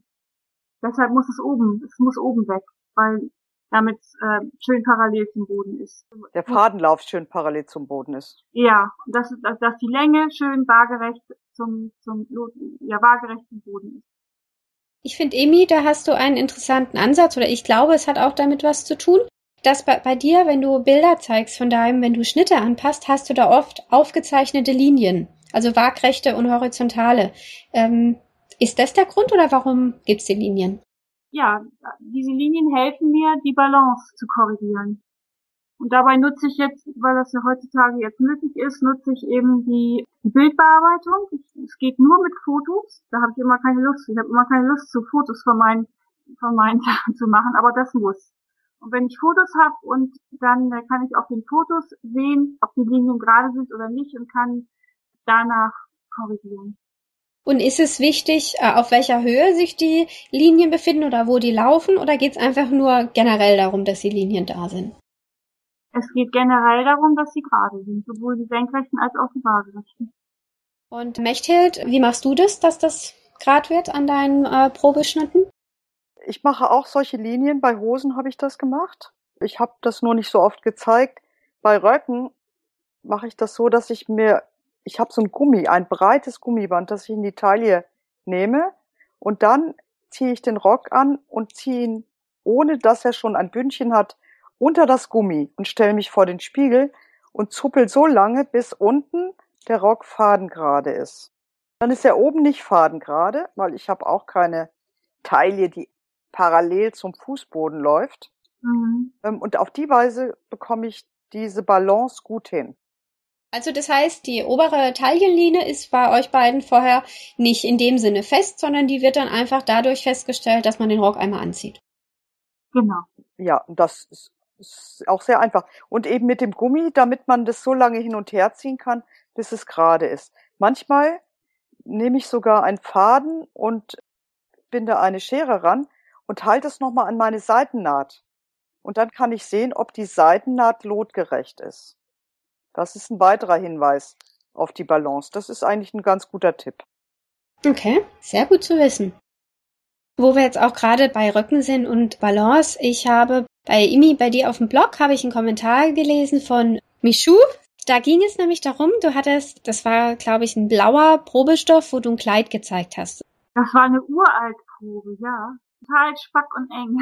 Deshalb muss es oben, es muss oben weg, weil damit äh, schön parallel zum Boden ist. Der Fadenlauf schön parallel zum Boden ist. Ja, dass, dass, dass die Länge schön waagerecht zum, zum ja, waagerechten Boden ist. Ich finde, Emi, da hast du einen interessanten Ansatz, oder ich glaube, es hat auch damit was zu tun, dass bei, bei dir, wenn du Bilder zeigst von deinem, wenn du Schnitte anpasst, hast du da oft aufgezeichnete Linien, also waagrechte und horizontale. Ähm, ist das der Grund oder warum gibt's die Linien? Ja, diese Linien helfen mir, die Balance zu korrigieren. Und dabei nutze ich jetzt, weil das ja heutzutage jetzt möglich ist, nutze ich eben die, Bildbearbeitung. es geht nur mit Fotos. Da habe ich immer keine Lust. Ich habe immer keine Lust, zu Fotos von meinen, von meinen [LAUGHS] Sachen zu machen, aber das muss. Und wenn ich Fotos habe und dann kann ich auf den Fotos sehen, ob die Linien gerade sind oder nicht und kann danach korrigieren. Und ist es wichtig, äh, auf welcher Höhe sich die Linien befinden oder wo die laufen? Oder geht es einfach nur generell darum, dass die Linien da sind? Es geht generell darum, dass sie gerade sind, sowohl die senkrechten als auch die waagerechten. Und Mechthild, wie machst du das, dass das gerade wird an deinen äh, Probeschnitten? Ich mache auch solche Linien. Bei Hosen habe ich das gemacht. Ich habe das nur nicht so oft gezeigt. Bei Röcken mache ich das so, dass ich mir ich habe so ein Gummi, ein breites Gummiband, das ich in die Taille nehme und dann ziehe ich den Rock an und ziehe ihn, ohne dass er schon ein Bündchen hat, unter das Gummi und stelle mich vor den Spiegel und zuppel so lange, bis unten der Rock fadengerade ist. Dann ist er oben nicht fadengerade, weil ich habe auch keine Taille, die parallel zum Fußboden läuft. Mhm. Ähm, und auf die Weise bekomme ich diese Balance gut hin. Also das heißt, die obere Taillenlinie ist bei euch beiden vorher nicht in dem Sinne fest, sondern die wird dann einfach dadurch festgestellt, dass man den Rock einmal anzieht. Genau. Ja, das ist, ist auch sehr einfach. Und eben mit dem Gummi, damit man das so lange hin und her ziehen kann, bis es gerade ist. Manchmal nehme ich sogar einen Faden und binde eine Schere ran und halte es nochmal an meine Seitennaht. Und dann kann ich sehen, ob die Seitennaht lotgerecht ist. Das ist ein weiterer Hinweis auf die Balance. Das ist eigentlich ein ganz guter Tipp. Okay, sehr gut zu wissen. Wo wir jetzt auch gerade bei Rücken sind und Balance, ich habe bei Imi, bei dir auf dem Blog, habe ich einen Kommentar gelesen von Michu. Da ging es nämlich darum, du hattest, das war, glaube ich, ein blauer Probestoff, wo du ein Kleid gezeigt hast. Das war eine Uraltprobe, ja. Total spack und eng.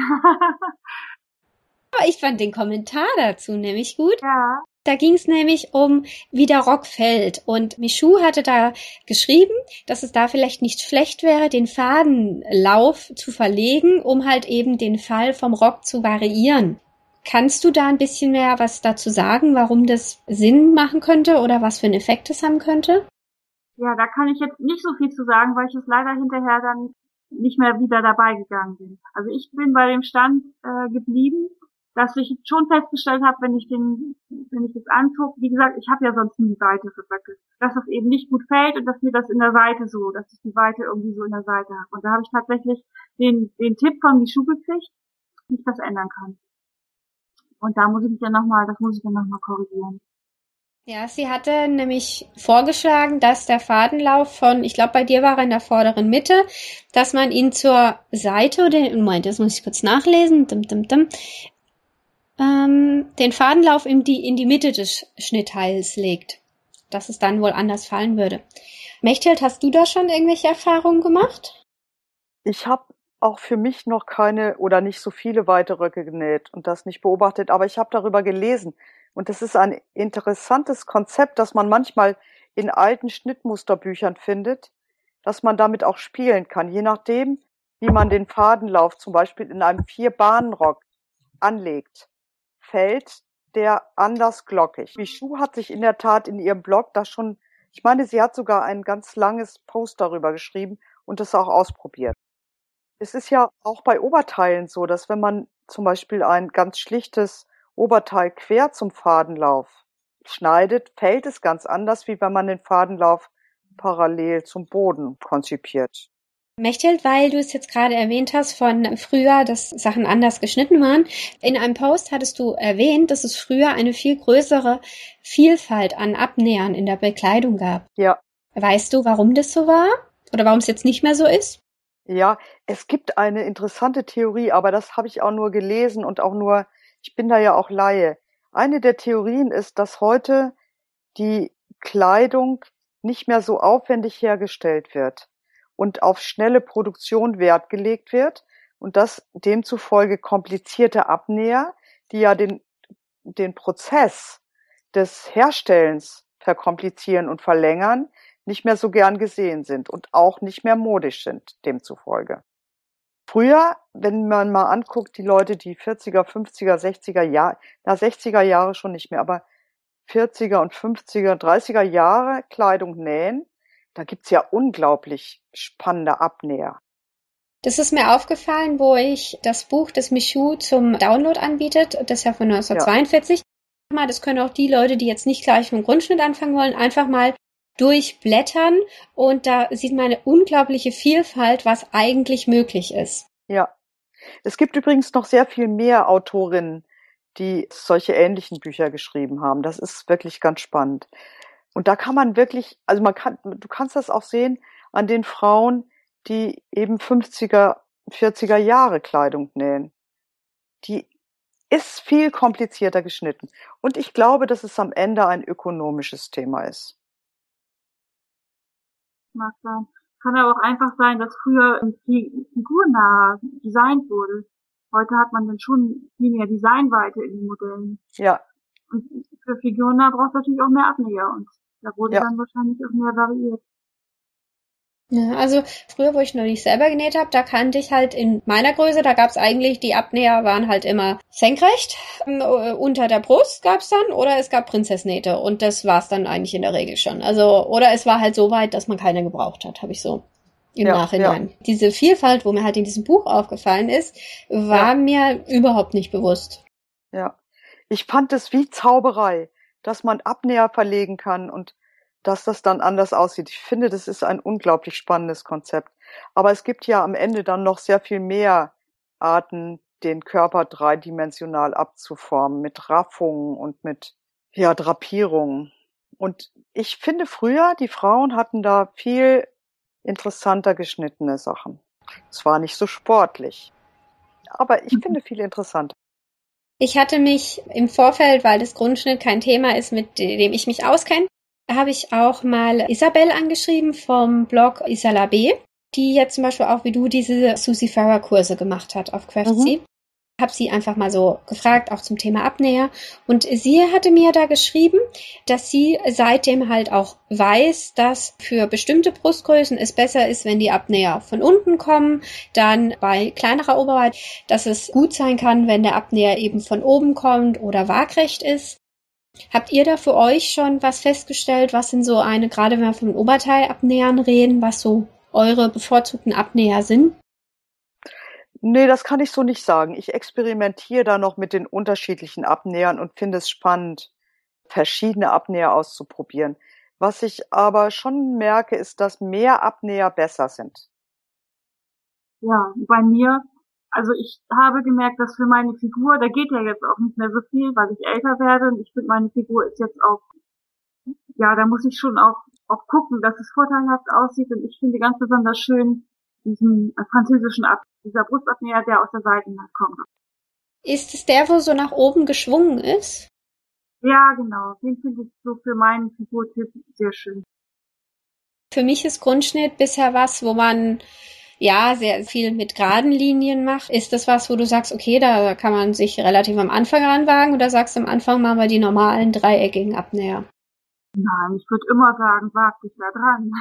Aber [LAUGHS] ich fand den Kommentar dazu nämlich gut. Ja. Da ging es nämlich um, wie der Rock fällt. Und Michu hatte da geschrieben, dass es da vielleicht nicht schlecht wäre, den Fadenlauf zu verlegen, um halt eben den Fall vom Rock zu variieren. Kannst du da ein bisschen mehr was dazu sagen, warum das Sinn machen könnte oder was für einen Effekt es haben könnte? Ja, da kann ich jetzt nicht so viel zu sagen, weil ich es leider hinterher dann nicht mehr wieder dabei gegangen bin. Also ich bin bei dem Stand äh, geblieben, dass ich schon festgestellt habe, wenn ich den, wenn ich das angucke, wie gesagt, ich habe ja sonst nie Weite für Böcke, dass das eben nicht gut fällt und dass mir das in der Seite so, dass ich die Weite irgendwie so in der Seite habe. Und da habe ich tatsächlich den, den Tipp von Michu gekriegt, wie ich das ändern kann. Und da muss ich mich dann nochmal, das muss ich dann nochmal korrigieren. Ja, sie hatte nämlich vorgeschlagen, dass der Fadenlauf von, ich glaube, bei dir war er in der vorderen Mitte, dass man ihn zur Seite oder, Moment, das muss ich kurz nachlesen, dim, dim, dim, ähm, den Fadenlauf in die, in die Mitte des Schnittteils legt. Dass es dann wohl anders fallen würde. Mechthild, hast du da schon irgendwelche Erfahrungen gemacht? Ich habe auch für mich noch keine oder nicht so viele weite Röcke genäht und das nicht beobachtet, aber ich habe darüber gelesen. Und das ist ein interessantes Konzept, das man manchmal in alten Schnittmusterbüchern findet, dass man damit auch spielen kann, je nachdem, wie man den Fadenlauf zum Beispiel in einem Vier-Bahnen-Rock anlegt fällt der anders glockig. Michou hat sich in der Tat in ihrem Blog das schon, ich meine, sie hat sogar ein ganz langes Post darüber geschrieben und das auch ausprobiert. Es ist ja auch bei Oberteilen so, dass wenn man zum Beispiel ein ganz schlichtes Oberteil quer zum Fadenlauf schneidet, fällt es ganz anders, wie wenn man den Fadenlauf parallel zum Boden konzipiert. Mechthild, weil du es jetzt gerade erwähnt hast von früher, dass Sachen anders geschnitten waren. In einem Post hattest du erwähnt, dass es früher eine viel größere Vielfalt an Abnähern in der Bekleidung gab. Ja. Weißt du, warum das so war? Oder warum es jetzt nicht mehr so ist? Ja, es gibt eine interessante Theorie, aber das habe ich auch nur gelesen und auch nur, ich bin da ja auch Laie. Eine der Theorien ist, dass heute die Kleidung nicht mehr so aufwendig hergestellt wird und auf schnelle Produktion Wert gelegt wird und dass demzufolge komplizierte Abnäher, die ja den, den Prozess des Herstellens verkomplizieren und verlängern, nicht mehr so gern gesehen sind und auch nicht mehr modisch sind, demzufolge. Früher, wenn man mal anguckt, die Leute, die 40er, 50er, 60er Jahre, na 60er Jahre schon nicht mehr, aber 40er und 50er, 30er Jahre Kleidung nähen, da gibt's ja unglaublich spannende Abnäher. Das ist mir aufgefallen, wo ich das Buch des Michu zum Download anbietet, das ist ja von 1942. Ja. Das können auch die Leute, die jetzt nicht gleich vom Grundschnitt anfangen wollen, einfach mal durchblättern und da sieht man eine unglaubliche Vielfalt, was eigentlich möglich ist. Ja. Es gibt übrigens noch sehr viel mehr Autorinnen, die solche ähnlichen Bücher geschrieben haben. Das ist wirklich ganz spannend. Und da kann man wirklich, also man kann, du kannst das auch sehen an den Frauen, die eben 50er, 40er Jahre Kleidung nähen. Die ist viel komplizierter geschnitten. Und ich glaube, dass es am Ende ein ökonomisches Thema ist. Mag sein. Kann aber auch einfach sein, dass früher die figurnah designt wurde. Heute hat man dann schon viel mehr Designweite in den Modellen. Ja. Und für figurnah braucht es natürlich auch mehr Abnäher. Und da wurde ja. dann wahrscheinlich auch mehr variiert. Ja, also früher, wo ich noch nicht selber genäht habe, da kannte ich halt in meiner Größe, da gab's eigentlich, die Abnäher waren halt immer senkrecht, ähm, äh, unter der Brust gab's dann, oder es gab Prinzessnähte und das war's dann eigentlich in der Regel schon. Also, oder es war halt so weit, dass man keine gebraucht hat, habe ich so im ja, Nachhinein. Ja. Diese Vielfalt, wo mir halt in diesem Buch aufgefallen ist, war ja. mir überhaupt nicht bewusst. Ja, ich fand es wie Zauberei dass man Abnäher verlegen kann und dass das dann anders aussieht. Ich finde, das ist ein unglaublich spannendes Konzept. Aber es gibt ja am Ende dann noch sehr viel mehr Arten, den Körper dreidimensional abzuformen, mit Raffungen und mit ja, Drapierungen. Und ich finde früher, die Frauen hatten da viel interessanter geschnittene Sachen. Es war nicht so sportlich. Aber ich mhm. finde viel interessanter. Ich hatte mich im Vorfeld, weil das Grundschnitt kein Thema ist, mit dem ich mich auskenne, habe ich auch mal Isabel angeschrieben vom Blog Isala B, die jetzt zum Beispiel auch wie du diese Susie Farrer Kurse gemacht hat auf Craftsy. Mhm. Habe sie einfach mal so gefragt, auch zum Thema Abnäher. Und sie hatte mir da geschrieben, dass sie seitdem halt auch weiß, dass für bestimmte Brustgrößen es besser ist, wenn die Abnäher von unten kommen. Dann bei kleinerer Oberweite, dass es gut sein kann, wenn der Abnäher eben von oben kommt oder waagrecht ist. Habt ihr da für euch schon was festgestellt? Was sind so eine, gerade wenn wir von Oberteilabnähern reden, was so eure bevorzugten Abnäher sind? Nee, das kann ich so nicht sagen. Ich experimentiere da noch mit den unterschiedlichen Abnähern und finde es spannend, verschiedene Abnäher auszuprobieren. Was ich aber schon merke, ist, dass mehr Abnäher besser sind. Ja, bei mir, also ich habe gemerkt, dass für meine Figur, da geht ja jetzt auch nicht mehr so viel, weil ich älter werde und ich finde, meine Figur ist jetzt auch, ja, da muss ich schon auch, auch gucken, dass es vorteilhaft aussieht und ich finde ganz besonders schön diesen französischen Ab dieser Brustabnäher, der aus der Seite kommt. Ist es der, wo so nach oben geschwungen ist? Ja, genau. Den finde ich so für meinen Figurtyp sehr schön. Für mich ist Grundschnitt bisher was, wo man ja sehr viel mit geraden Linien macht. Ist das was, wo du sagst, okay, da kann man sich relativ am Anfang ranwagen oder sagst du am Anfang machen wir die normalen dreieckigen Abnäher? Nein, ich würde immer sagen, wag dich da dran.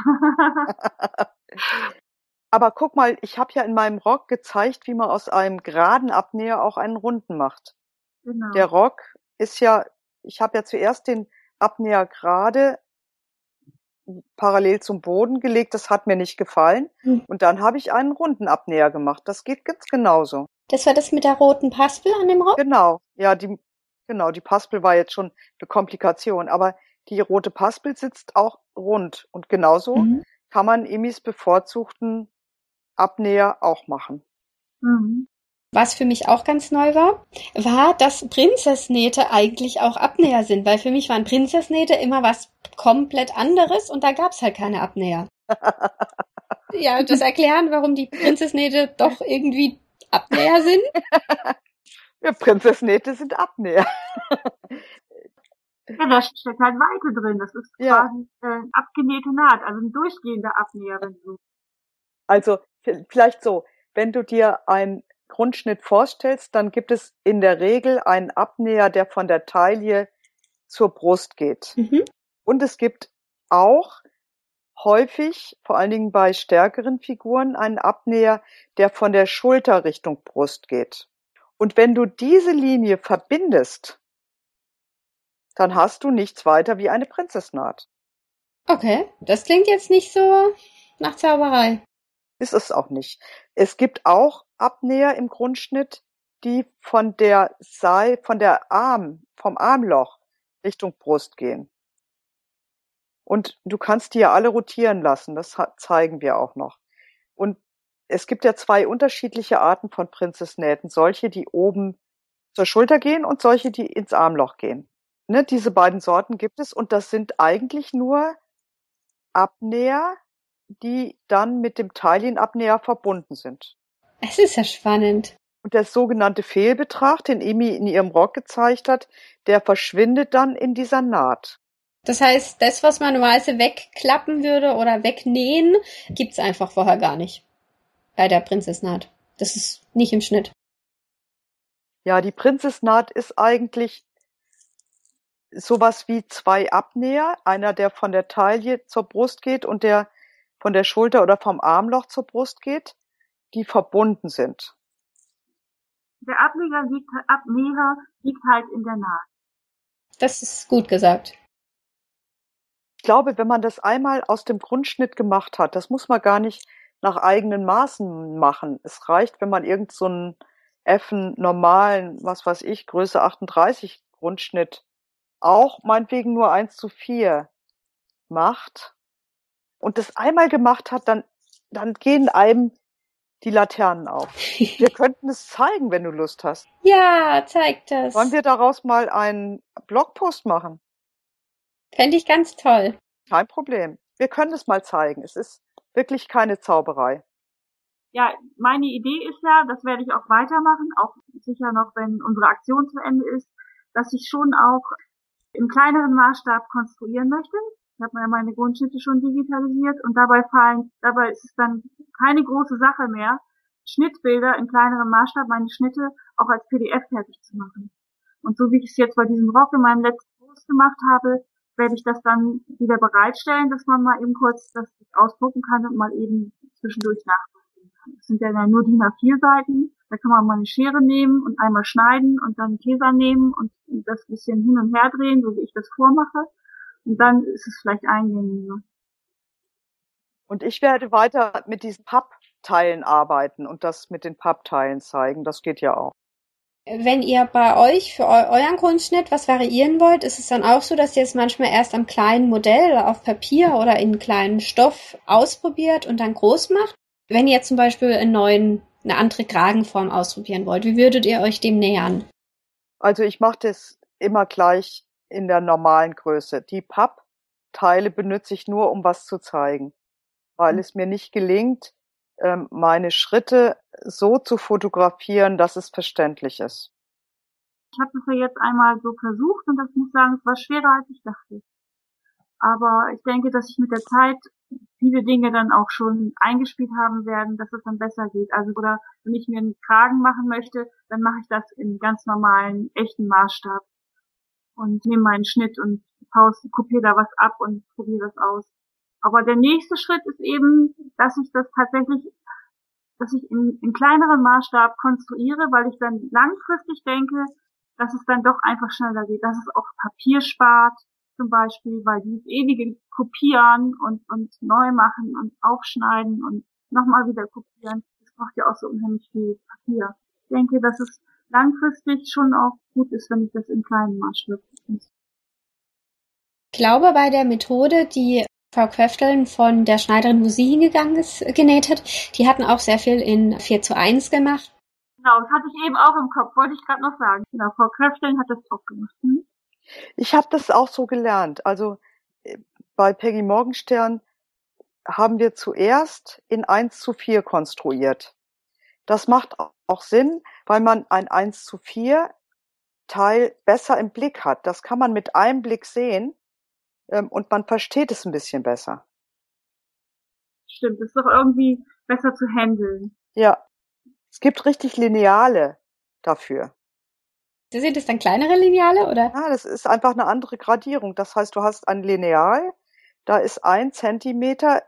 [LAUGHS] [LAUGHS] Aber guck mal, ich habe ja in meinem Rock gezeigt, wie man aus einem geraden Abnäher auch einen runden macht. Genau. Der Rock ist ja, ich habe ja zuerst den Abnäher gerade parallel zum Boden gelegt, das hat mir nicht gefallen. Hm. Und dann habe ich einen runden Abnäher gemacht. Das geht ganz genauso. Das war das mit der roten Paspel an dem Rock? Genau, ja, die, genau, die Paspel war jetzt schon eine Komplikation, aber die rote Paspel sitzt auch rund. Und genauso mhm. kann man Emis bevorzugten Abnäher auch machen. Mhm. Was für mich auch ganz neu war, war, dass Prinzessnähte eigentlich auch Abnäher sind, weil für mich waren Prinzessnähte immer was komplett anderes und da gab's halt keine Abnäher. [LAUGHS] ja, das erklären, warum die Prinzessnähte doch irgendwie Abnäher sind. [LAUGHS] Ja, Prinzessnähte sind Abnäher. Ja, da steckt halt Weite drin. Das ist ja. quasi äh, abgenähte Naht, also ein durchgehender Abnäher, wenn du. Also vielleicht so, wenn du dir einen Grundschnitt vorstellst, dann gibt es in der Regel einen Abnäher, der von der Taille zur Brust geht. Mhm. Und es gibt auch häufig, vor allen Dingen bei stärkeren Figuren, einen Abnäher, der von der Schulter Richtung Brust geht. Und wenn du diese Linie verbindest, dann hast du nichts weiter wie eine Prinzessnaht. Okay, das klingt jetzt nicht so nach Zauberei. Ist es auch nicht. Es gibt auch Abnäher im Grundschnitt, die von der Sei, von der Arm, vom Armloch Richtung Brust gehen. Und du kannst die ja alle rotieren lassen, das zeigen wir auch noch. Und es gibt ja zwei unterschiedliche Arten von Prinzessnähten. Solche, die oben zur Schulter gehen und solche, die ins Armloch gehen. Ne, diese beiden Sorten gibt es und das sind eigentlich nur Abnäher, die dann mit dem Teilchenabnäher verbunden sind. Es ist ja spannend. Und der sogenannte Fehlbetrag, den Emi in ihrem Rock gezeigt hat, der verschwindet dann in dieser Naht. Das heißt, das, was man normalerweise wegklappen würde oder wegnähen, gibt's einfach vorher gar nicht. Bei der Prinzessnaht. Das ist nicht im Schnitt. Ja, die Prinzessnaht ist eigentlich sowas wie zwei Abnäher. Einer, der von der Taille zur Brust geht und der von der Schulter oder vom Armloch zur Brust geht, die verbunden sind. Der Ableger liegt, Abnäher liegt halt in der Naht. Das ist gut gesagt. Ich glaube, wenn man das einmal aus dem Grundschnitt gemacht hat, das muss man gar nicht nach eigenen Maßen machen. Es reicht, wenn man irgend so einen Effen normalen, was weiß ich, Größe 38 Grundschnitt auch meinetwegen nur 1 zu 4 macht und das einmal gemacht hat, dann, dann gehen einem die Laternen auf. Wir [LAUGHS] könnten es zeigen, wenn du Lust hast. Ja, zeig das. Wollen wir daraus mal einen Blogpost machen? Fände ich ganz toll. Kein Problem. Wir können es mal zeigen. Es ist wirklich keine Zauberei. Ja, meine Idee ist ja, das werde ich auch weitermachen, auch sicher noch, wenn unsere Aktion zu Ende ist, dass ich schon auch im kleineren Maßstab konstruieren möchte. Ich habe ja meine Grundschnitte schon digitalisiert und dabei fallen, dabei ist es dann keine große Sache mehr, Schnittbilder in kleinerem Maßstab, meine Schnitte auch als PDF fertig zu machen. Und so wie ich es jetzt bei diesem Rock in meinem letzten Post gemacht habe, werde ich das dann wieder bereitstellen, dass man mal eben kurz das ausdrucken kann und mal eben zwischendurch nachvollziehen kann. Das sind ja nur DIN A4 Seiten. Da kann man mal eine Schere nehmen und einmal schneiden und dann einen nehmen und das bisschen hin und her drehen, so wie ich das vormache. Und dann ist es vielleicht eingängiger. Und ich werde weiter mit diesen Pappteilen arbeiten und das mit den Pappteilen zeigen. Das geht ja auch. Wenn ihr bei euch für eu euren Grundschnitt was variieren wollt, ist es dann auch so, dass ihr es manchmal erst am kleinen Modell auf Papier oder in kleinen Stoff ausprobiert und dann groß macht? Wenn ihr zum Beispiel einen neuen, eine andere Kragenform ausprobieren wollt, wie würdet ihr euch dem nähern? Also ich mache das immer gleich in der normalen Größe. Die Pappteile benutze ich nur, um was zu zeigen, weil mhm. es mir nicht gelingt, ähm, meine Schritte so zu fotografieren, dass es verständlich ist. Ich habe das ja jetzt einmal so versucht und das muss sagen, es war schwerer als ich dachte. Aber ich denke, dass ich mit der Zeit viele Dinge dann auch schon eingespielt haben werden, dass es dann besser geht. Also oder wenn ich mir einen Kragen machen möchte, dann mache ich das in ganz normalen, echten Maßstab und nehme meinen Schnitt und pause, kopiere da was ab und probiere das aus. Aber der nächste Schritt ist eben, dass ich das tatsächlich, dass ich in, in kleinerem Maßstab konstruiere, weil ich dann langfristig denke, dass es dann doch einfach schneller geht, dass es auch Papier spart, zum Beispiel, weil dieses ewige Kopieren und, und neu machen und aufschneiden und nochmal wieder kopieren, das braucht ja auch so unheimlich viel Papier. Ich denke, dass es langfristig schon auch gut ist, wenn ich das in kleinen Maßstab Ich glaube, bei der Methode, die Frau Köfteln von der Schneiderin, wo sie hingegangen ist, genäht hat, die hatten auch sehr viel in 4 zu 1 gemacht. Genau, das hatte ich eben auch im Kopf, wollte ich gerade noch sagen. Genau, Frau Köfteln hat das auch gemacht. Hm? Ich habe das auch so gelernt. Also äh, bei Peggy Morgenstern haben wir zuerst in 1 zu 4 konstruiert. Das macht auch Sinn, weil man ein 1 zu 4 Teil besser im Blick hat. Das kann man mit einem Blick sehen ähm, und man versteht es ein bisschen besser. Stimmt, ist doch irgendwie besser zu handeln. Ja. Es gibt richtig Lineale dafür. Sind das dann kleinere Lineale oder? Ja, das ist einfach eine andere Gradierung. Das heißt, du hast ein Lineal, da ist ein Zentimeter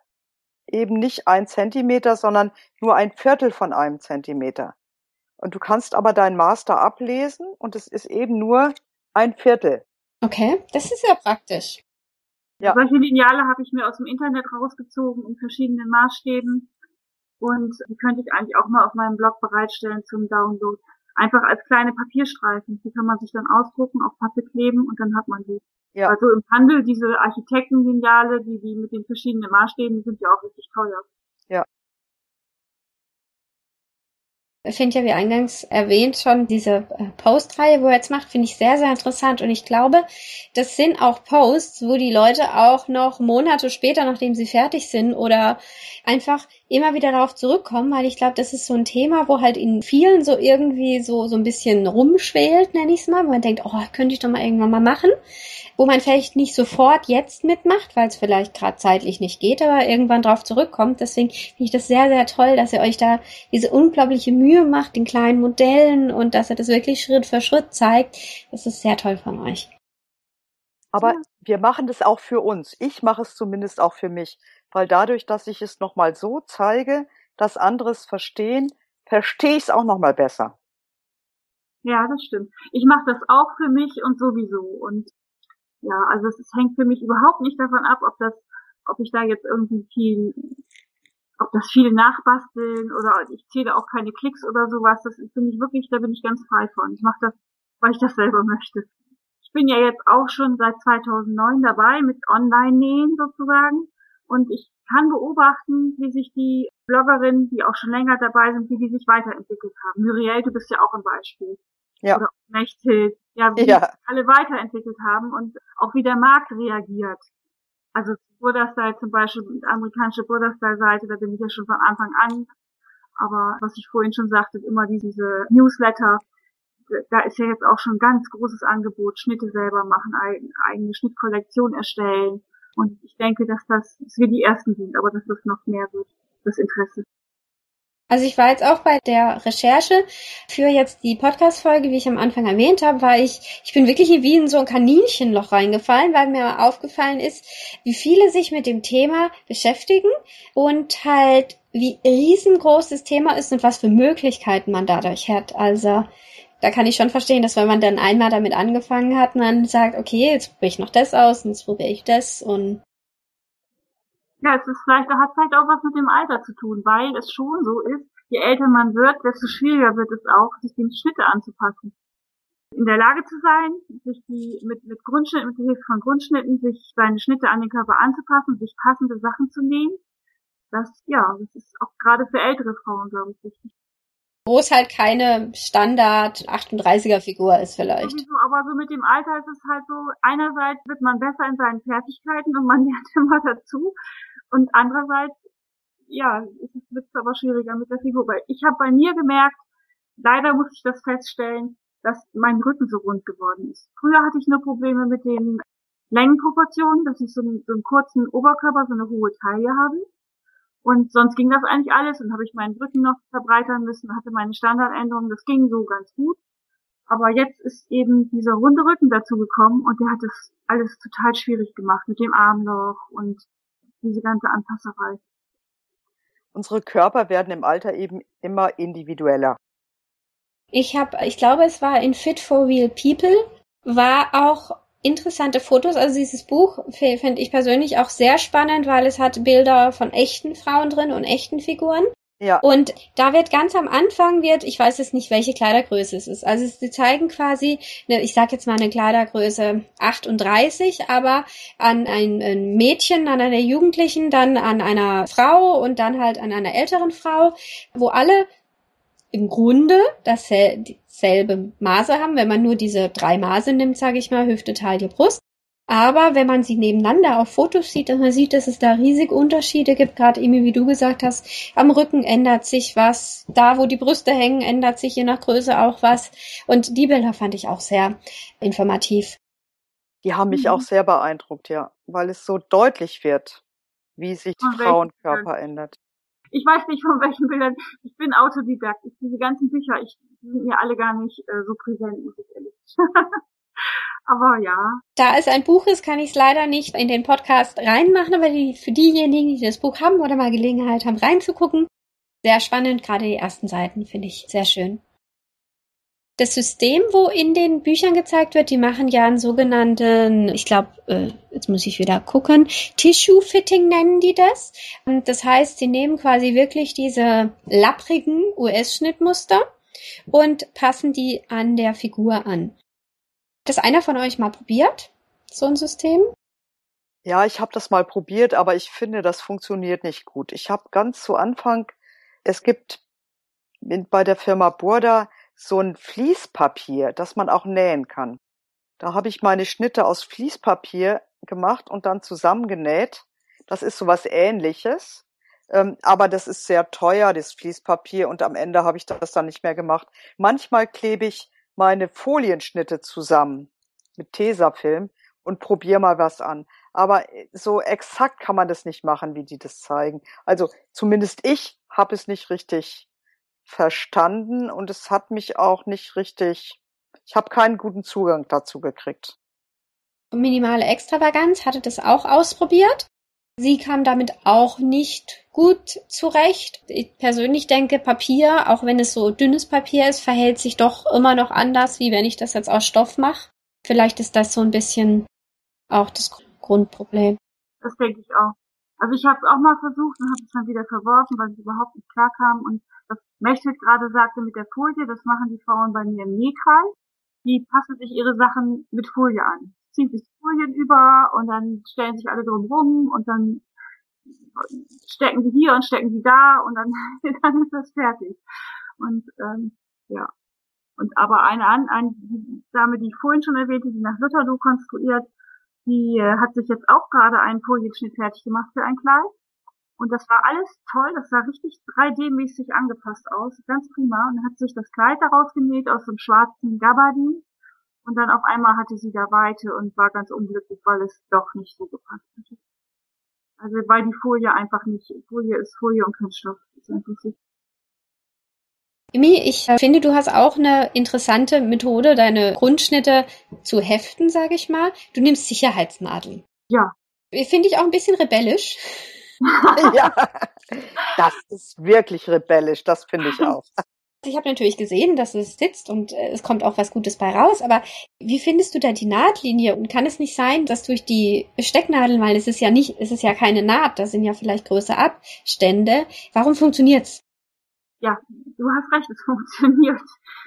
eben nicht ein Zentimeter, sondern nur ein Viertel von einem Zentimeter. Und du kannst aber dein Master ablesen und es ist eben nur ein Viertel. Okay, das ist ja praktisch. Ja. Solche Lineale habe ich mir aus dem Internet rausgezogen in verschiedenen Maßstäben und die könnte ich eigentlich auch mal auf meinem Blog bereitstellen zum Download einfach als kleine Papierstreifen. Die kann man sich dann ausdrucken, auf Pappe kleben und dann hat man die. Ja. Also im Handel diese Architektenlineale, die, die mit den verschiedenen Maßstäben, sind ja auch richtig teuer. Ja. Ich finde ja, wie eingangs erwähnt, schon diese äh, Postreihe, wo er jetzt macht, finde ich sehr, sehr interessant. Und ich glaube, das sind auch Posts, wo die Leute auch noch Monate später, nachdem sie fertig sind oder einfach immer wieder darauf zurückkommen, weil ich glaube, das ist so ein Thema, wo halt in vielen so irgendwie so, so ein bisschen rumschwelt, nenne ich es mal, wo man denkt, oh, könnte ich doch mal irgendwann mal machen wo man vielleicht nicht sofort jetzt mitmacht, weil es vielleicht gerade zeitlich nicht geht, aber irgendwann drauf zurückkommt. Deswegen finde ich das sehr, sehr toll, dass ihr euch da diese unglaubliche Mühe macht, den kleinen Modellen und dass ihr das wirklich Schritt für Schritt zeigt. Das ist sehr toll von euch. Aber ja. wir machen das auch für uns. Ich mache es zumindest auch für mich, weil dadurch, dass ich es nochmal so zeige, dass andere es verstehen, verstehe ich es auch nochmal besser. Ja, das stimmt. Ich mache das auch für mich und sowieso. Und ja, also es, hängt für mich überhaupt nicht davon ab, ob das, ob ich da jetzt irgendwie viel, ob das viele nachbasteln oder ich zähle auch keine Klicks oder sowas. Das finde ich wirklich, da bin ich ganz frei von. Ich mache das, weil ich das selber möchte. Ich bin ja jetzt auch schon seit 2009 dabei mit Online-Nähen sozusagen und ich kann beobachten, wie sich die Bloggerinnen, die auch schon länger dabei sind, wie die sich weiterentwickelt haben. Muriel, du bist ja auch ein Beispiel ja. oder Mechthild, ja, wie ja. alle weiterentwickelt haben und auch wie der Markt reagiert. Also Burderstyle zum Beispiel, die amerikanische Burderstyle-Seite, da bin ich ja schon von Anfang an. Aber was ich vorhin schon sagte, immer diese Newsletter, da ist ja jetzt auch schon ein ganz großes Angebot, Schnitte selber machen, eigene Schnittkollektion erstellen. Und ich denke, dass das, dass wir die Ersten sind, aber dass das noch mehr wird, das Interesse. Also ich war jetzt auch bei der Recherche für jetzt die Podcast-Folge, wie ich am Anfang erwähnt habe, war ich, ich bin wirklich wie in so ein Kaninchenloch reingefallen, weil mir aufgefallen ist, wie viele sich mit dem Thema beschäftigen und halt wie riesengroß das Thema ist und was für Möglichkeiten man dadurch hat. Also da kann ich schon verstehen, dass wenn man dann einmal damit angefangen hat, man sagt, okay, jetzt probiere ich noch das aus und jetzt probiere ich das und ja, es ist vielleicht, hat vielleicht auch was mit dem Alter zu tun, weil es schon so ist, je älter man wird, desto schwieriger wird es auch, sich den Schnitte anzupassen. In der Lage zu sein, sich die, mit, mit Grundschnitten, mit Hilfe von Grundschnitten, sich seine Schnitte an den Körper anzupassen, sich passende Sachen zu nähen. Das, ja, das ist auch gerade für ältere Frauen, glaube ich, wichtig. Wo es halt keine Standard 38er Figur ist vielleicht. Sowieso, aber so mit dem Alter ist es halt so, einerseits wird man besser in seinen Fertigkeiten und man [LAUGHS] lernt immer dazu. Und andererseits, ja, es wird aber schwieriger mit der Figur. Weil ich habe bei mir gemerkt, leider muss ich das feststellen, dass mein Rücken so rund geworden ist. Früher hatte ich nur Probleme mit den Längenproportionen, dass ich so einen, so einen kurzen Oberkörper, so eine hohe Taille habe. Und sonst ging das eigentlich alles. Und habe ich meinen Rücken noch verbreitern müssen, hatte meine Standardänderungen. Das ging so ganz gut. Aber jetzt ist eben dieser runde Rücken dazu gekommen und der hat das alles total schwierig gemacht mit dem Armloch und diese ganze Anpasserei. Unsere Körper werden im Alter eben immer individueller. Ich habe, ich glaube, es war in Fit for Real People, war auch interessante Fotos. Also dieses Buch finde ich persönlich auch sehr spannend, weil es hat Bilder von echten Frauen drin und echten Figuren. Ja. Und da wird ganz am Anfang wird, ich weiß jetzt nicht, welche Kleidergröße es ist. Also sie zeigen quasi, ich sage jetzt mal eine Kleidergröße 38, aber an ein, ein Mädchen, an einer Jugendlichen, dann an einer Frau und dann halt an einer älteren Frau, wo alle im Grunde dasselbe Maße haben, wenn man nur diese drei Maße nimmt, sage ich mal, Hüfte, Taille, Brust. Aber wenn man sie nebeneinander auf Fotos sieht, dann man sieht, dass es da riesige Unterschiede gibt. Gerade eben, wie du gesagt hast, am Rücken ändert sich was. Da, wo die Brüste hängen, ändert sich je nach Größe auch was. Und die Bilder fand ich auch sehr informativ. Die haben mich mhm. auch sehr beeindruckt, ja, weil es so deutlich wird, wie sich die Frauenkörper ändert. Ich weiß nicht von welchen Bildern. Ich bin Autodidakt. Ich, diese ganzen Bücher, ich die sind mir alle gar nicht äh, so präsent, muss ich ehrlich sagen. [LAUGHS] Aber ja. Da es ein Buch ist, kann ich es leider nicht in den Podcast reinmachen, aber die, für diejenigen, die das Buch haben oder mal Gelegenheit haben, reinzugucken, sehr spannend. Gerade die ersten Seiten finde ich sehr schön. Das System, wo in den Büchern gezeigt wird, die machen ja einen sogenannten, ich glaube, äh, jetzt muss ich wieder gucken, Tissue Fitting nennen die das. Und das heißt, sie nehmen quasi wirklich diese lapprigen US-Schnittmuster und passen die an der Figur an das einer von euch mal probiert? So ein System? Ja, ich habe das mal probiert, aber ich finde, das funktioniert nicht gut. Ich habe ganz zu Anfang, es gibt bei der Firma Burda so ein Fließpapier, das man auch nähen kann. Da habe ich meine Schnitte aus Fließpapier gemacht und dann zusammengenäht. Das ist sowas ähnliches. Ähm, aber das ist sehr teuer, das Fließpapier, und am Ende habe ich das dann nicht mehr gemacht. Manchmal klebe ich meine Folienschnitte zusammen mit Tesafilm und probier mal was an. Aber äh, so exakt kann man das nicht machen, wie die das zeigen. Also zumindest ich habe es nicht richtig verstanden und es hat mich auch nicht richtig, ich habe keinen guten Zugang dazu gekriegt. Minimale Extravaganz hatte das auch ausprobiert. Sie kam damit auch nicht gut zurecht. Ich persönlich denke, Papier, auch wenn es so dünnes Papier ist, verhält sich doch immer noch anders, wie wenn ich das jetzt aus Stoff mache. Vielleicht ist das so ein bisschen auch das Grundproblem. Das denke ich auch. Also ich habe es auch mal versucht und habe es dann wieder verworfen, weil es überhaupt nicht klar kam. Und das Mechthild gerade sagte mit der Folie, das machen die Frauen bei mir im Nähkreis. Die passen sich ihre Sachen mit Folie an ziehen sich Folien über und dann stellen sich alle drum rum und dann stecken sie hier und stecken sie da und dann, [LAUGHS] dann ist das fertig. Und ähm, ja. Und aber eine, eine die Dame, die ich vorhin schon erwähnte, die nach Lutherloh konstruiert, die äh, hat sich jetzt auch gerade einen Folienschnitt fertig gemacht für ein Kleid. Und das war alles toll, das sah richtig 3D-mäßig angepasst aus, ganz prima. Und hat sich das Kleid daraus genäht aus einem schwarzen Gabardin und dann auf einmal hatte sie da Weite und war ganz unglücklich, weil es doch nicht so gepasst hatte. Also weil die Folie einfach nicht, Folie ist Folie und kein Stoff. Ist einfach. Imi, ich äh, finde, du hast auch eine interessante Methode, deine Grundschnitte zu heften, sage ich mal. Du nimmst Sicherheitsnadeln. Ja. Finde ich auch ein bisschen rebellisch. [LAUGHS] ja, das ist wirklich rebellisch, das finde ich auch. [LAUGHS] Ich habe natürlich gesehen, dass es sitzt und äh, es kommt auch was Gutes bei raus, aber wie findest du da die Nahtlinie? Und kann es nicht sein, dass durch die Stecknadeln, weil es ist ja nicht, es ist ja keine Naht, da sind ja vielleicht größere Abstände. Warum funktioniert's? Ja, du hast recht, es [LAUGHS] funktioniert.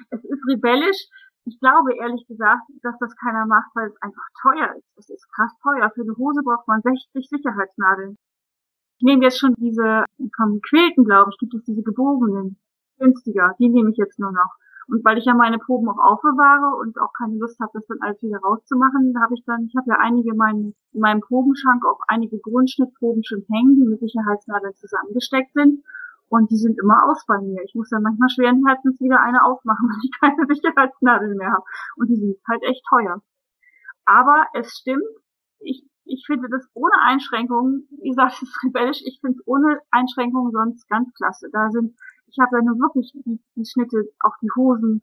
Es ist rebellisch. Ich glaube ehrlich gesagt, dass das keiner macht, weil es einfach teuer ist. Es ist krass teuer. Für eine Hose braucht man 60 Sicherheitsnadeln. Ich nehme jetzt schon diese, vom Quilten, glaube ich, gibt es diese gebogenen günstiger. Die nehme ich jetzt nur noch. Und weil ich ja meine Proben auch aufbewahre und auch keine Lust habe, das dann alles wieder rauszumachen, habe ich dann, ich habe ja einige mein, in meinem Probenschrank auch einige Grundschnittproben schon hängen, die mit Sicherheitsnadeln zusammengesteckt sind. Und die sind immer aus bei mir. Ich muss dann manchmal schweren Herzens wieder eine aufmachen, [LAUGHS] weil ich keine Sicherheitsnadeln mehr habe. Und die sind halt echt teuer. Aber es stimmt, ich, ich finde das ohne Einschränkungen, wie gesagt, es ist [LAUGHS] rebellisch, ich finde es ohne Einschränkungen sonst ganz klasse. Da sind ich habe ja nur wirklich die, die Schnitte, auch die Hosen,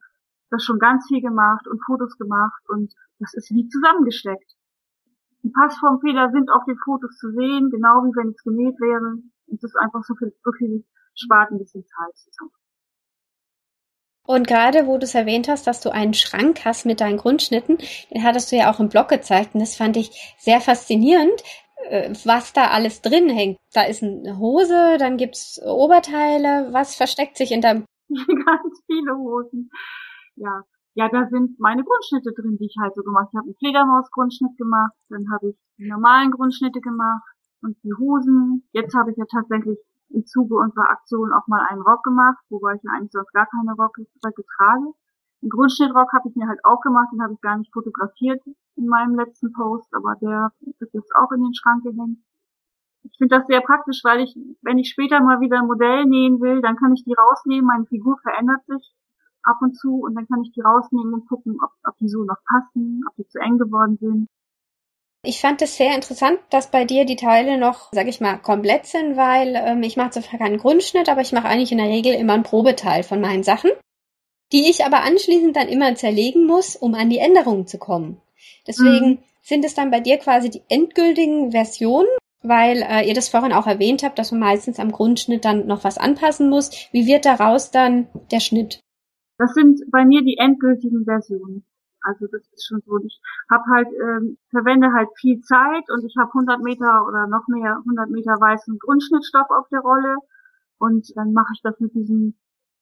das schon ganz viel gemacht und Fotos gemacht und das ist wie zusammengesteckt. Die Passformfehler sind auf den Fotos zu sehen, genau wie wenn es genäht wäre. Das ist einfach so viel, so viel spart ein bisschen Zeit. Und gerade wo du es erwähnt hast, dass du einen Schrank hast mit deinen Grundschnitten, den hattest du ja auch im Blog gezeigt und das fand ich sehr faszinierend. Äh, was da alles drin hängt. Da ist eine Hose, dann gibt's Oberteile. Was versteckt sich in deinem? [LAUGHS] Ganz viele Hosen. Ja, ja, da sind meine Grundschnitte drin, die ich halt so gemacht habe. Ich habe einen Fledermaus-Grundschnitt gemacht, dann habe ich die normalen Grundschnitte gemacht und die Hosen. Jetzt habe ich ja tatsächlich im Zuge unserer Aktion auch mal einen Rock gemacht, wobei ich ja eigentlich sonst gar keine Rocke trage. Den Grundschnittrock habe ich mir halt auch gemacht, den habe ich gar nicht fotografiert in meinem letzten Post, aber der ist jetzt auch in den Schrank gehängt. Ich finde das sehr praktisch, weil ich, wenn ich später mal wieder ein Modell nähen will, dann kann ich die rausnehmen, meine Figur verändert sich ab und zu und dann kann ich die rausnehmen und gucken, ob, ob die so noch passen, ob die zu eng geworden sind. Ich fand es sehr interessant, dass bei dir die Teile noch, sag ich mal, komplett sind, weil ähm, ich mache zwar keinen Grundschnitt, aber ich mache eigentlich in der Regel immer ein Probeteil von meinen Sachen die ich aber anschließend dann immer zerlegen muss, um an die Änderungen zu kommen. Deswegen mhm. sind es dann bei dir quasi die endgültigen Versionen, weil äh, ihr das vorhin auch erwähnt habt, dass man meistens am Grundschnitt dann noch was anpassen muss. Wie wird daraus dann der Schnitt? Das sind bei mir die endgültigen Versionen. Also das ist schon so. Ich habe halt ähm, verwende halt viel Zeit und ich habe 100 Meter oder noch mehr 100 Meter weißen Grundschnittstoff auf der Rolle und dann mache ich das mit diesem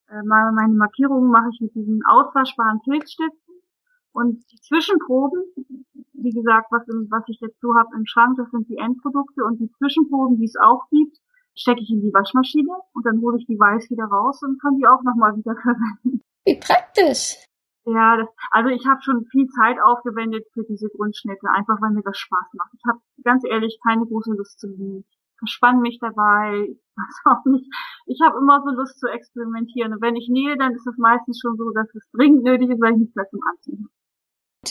äh, meine Markierungen mache ich mit diesen auswaschbaren Filzstiften und die Zwischenproben, wie gesagt, was, was ich jetzt so habe im Schrank, das sind die Endprodukte und die Zwischenproben, die es auch gibt, stecke ich in die Waschmaschine und dann hole ich die weiß wieder raus und kann die auch nochmal wieder [LAUGHS] verwenden. Wie praktisch. Ja, das, also ich habe schon viel Zeit aufgewendet für diese Grundschnitte, einfach weil mir das Spaß macht. Ich habe ganz ehrlich keine große Lust zu lieben verspann mich dabei, weiß auch nicht. Ich habe immer so Lust zu experimentieren. Und wenn ich nähe, dann ist es meistens schon so, dass es dringend nötig ist, weil ich nichts mehr zum Anziehen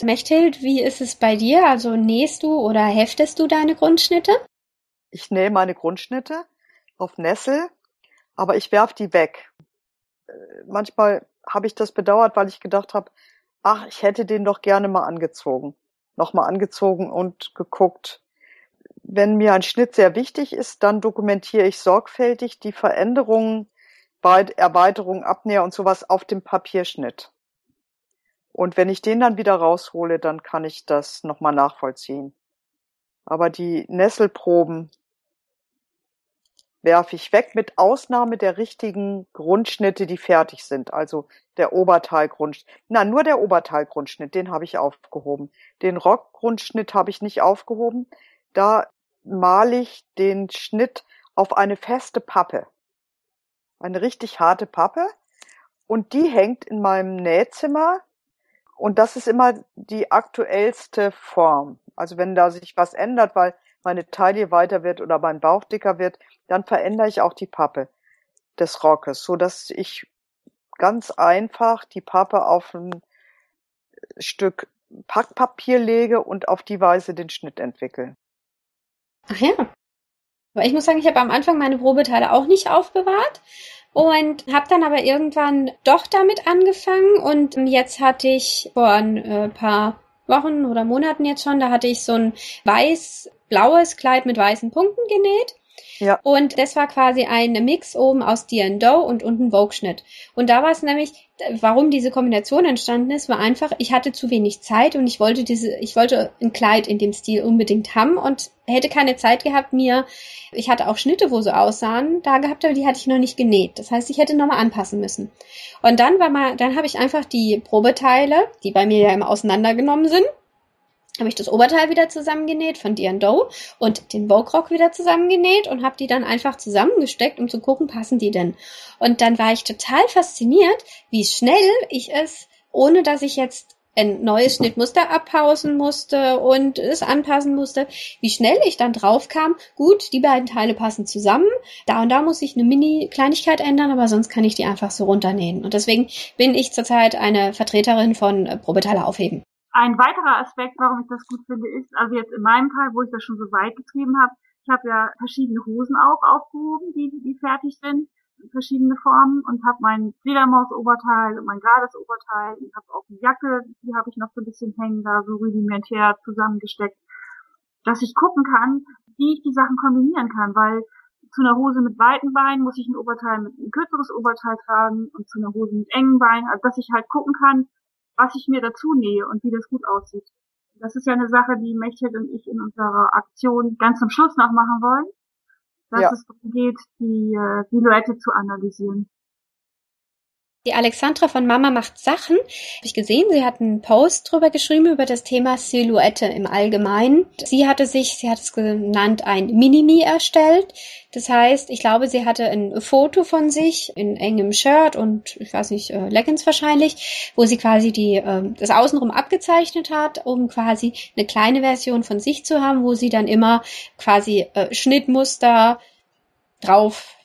Mechthild, wie ist es bei dir? Also nähst du oder heftest du deine Grundschnitte? Ich nähe meine Grundschnitte auf Nessel, aber ich werf die weg. Äh, manchmal habe ich das bedauert, weil ich gedacht habe, ach, ich hätte den doch gerne mal angezogen. Nochmal angezogen und geguckt, wenn mir ein Schnitt sehr wichtig ist, dann dokumentiere ich sorgfältig die Veränderungen, Erweiterungen, Abnäher und sowas auf dem Papierschnitt. Und wenn ich den dann wieder raushole, dann kann ich das nochmal nachvollziehen. Aber die Nesselproben werfe ich weg, mit Ausnahme der richtigen Grundschnitte, die fertig sind. Also der Oberteilgrundschnitt. Na, nur der Oberteilgrundschnitt, den habe ich aufgehoben. Den Rockgrundschnitt habe ich nicht aufgehoben. Da male ich den Schnitt auf eine feste Pappe. Eine richtig harte Pappe. Und die hängt in meinem Nähzimmer. Und das ist immer die aktuellste Form. Also wenn da sich was ändert, weil meine Taille weiter wird oder mein Bauch dicker wird, dann verändere ich auch die Pappe des Rockes, so dass ich ganz einfach die Pappe auf ein Stück Packpapier lege und auf die Weise den Schnitt entwickle. Ach ja. Aber ich muss sagen, ich habe am Anfang meine Probeteile auch nicht aufbewahrt, und habe dann aber irgendwann doch damit angefangen und jetzt hatte ich vor ein äh, paar Wochen oder Monaten jetzt schon, da hatte ich so ein weiß-blaues Kleid mit weißen Punkten genäht ja. Und das war quasi ein Mix oben aus Doe und unten Vogue-Schnitt. Und da war es nämlich, warum diese Kombination entstanden ist, war einfach, ich hatte zu wenig Zeit und ich wollte diese, ich wollte ein Kleid in dem Stil unbedingt haben und hätte keine Zeit gehabt, mir, ich hatte auch Schnitte, wo so aussahen, da gehabt, aber die hatte ich noch nicht genäht. Das heißt, ich hätte nochmal anpassen müssen. Und dann war mal, dann habe ich einfach die Probeteile, die bei mir ja immer auseinandergenommen sind, habe ich das Oberteil wieder zusammengenäht von Doe und den Vogue Rock wieder zusammengenäht und habe die dann einfach zusammengesteckt, um zu gucken, passen die denn. Und dann war ich total fasziniert, wie schnell ich es, ohne dass ich jetzt ein neues Schnittmuster abpausen musste und es anpassen musste, wie schnell ich dann drauf kam, gut, die beiden Teile passen zusammen, da und da muss ich eine Mini-Kleinigkeit ändern, aber sonst kann ich die einfach so runternähen. Und deswegen bin ich zurzeit eine Vertreterin von Probeteile aufheben. Ein weiterer Aspekt, warum ich das gut finde, ist, also jetzt in meinem Fall, wo ich das schon so weit getrieben habe, ich habe ja verschiedene Hosen auch aufgehoben, die, die fertig sind, verschiedene Formen und habe mein Fledermaus-Oberteil und mein gerades Oberteil und habe auch eine Jacke, die habe ich noch so ein bisschen hängen, da so rudimentär zusammengesteckt, dass ich gucken kann, wie ich die Sachen kombinieren kann, weil zu einer Hose mit weiten Beinen muss ich ein Oberteil mit ein kürzeres Oberteil tragen und zu einer Hose mit engen Beinen, also dass ich halt gucken kann, was ich mir dazu nähe und wie das gut aussieht. Das ist ja eine Sache, die Mechthild und ich in unserer Aktion ganz zum Schluss noch machen wollen, dass ja. es darum geht, die äh, Silhouette zu analysieren. Die Alexandra von Mama macht Sachen. Habe ich gesehen, sie hat einen Post drüber geschrieben über das Thema Silhouette im Allgemeinen. Sie hatte sich, sie hat es genannt, ein Minimi erstellt. Das heißt, ich glaube, sie hatte ein Foto von sich in engem Shirt und ich weiß nicht, äh, Leggings wahrscheinlich, wo sie quasi die, äh, das Außenrum abgezeichnet hat, um quasi eine kleine Version von sich zu haben, wo sie dann immer quasi äh, Schnittmuster drauf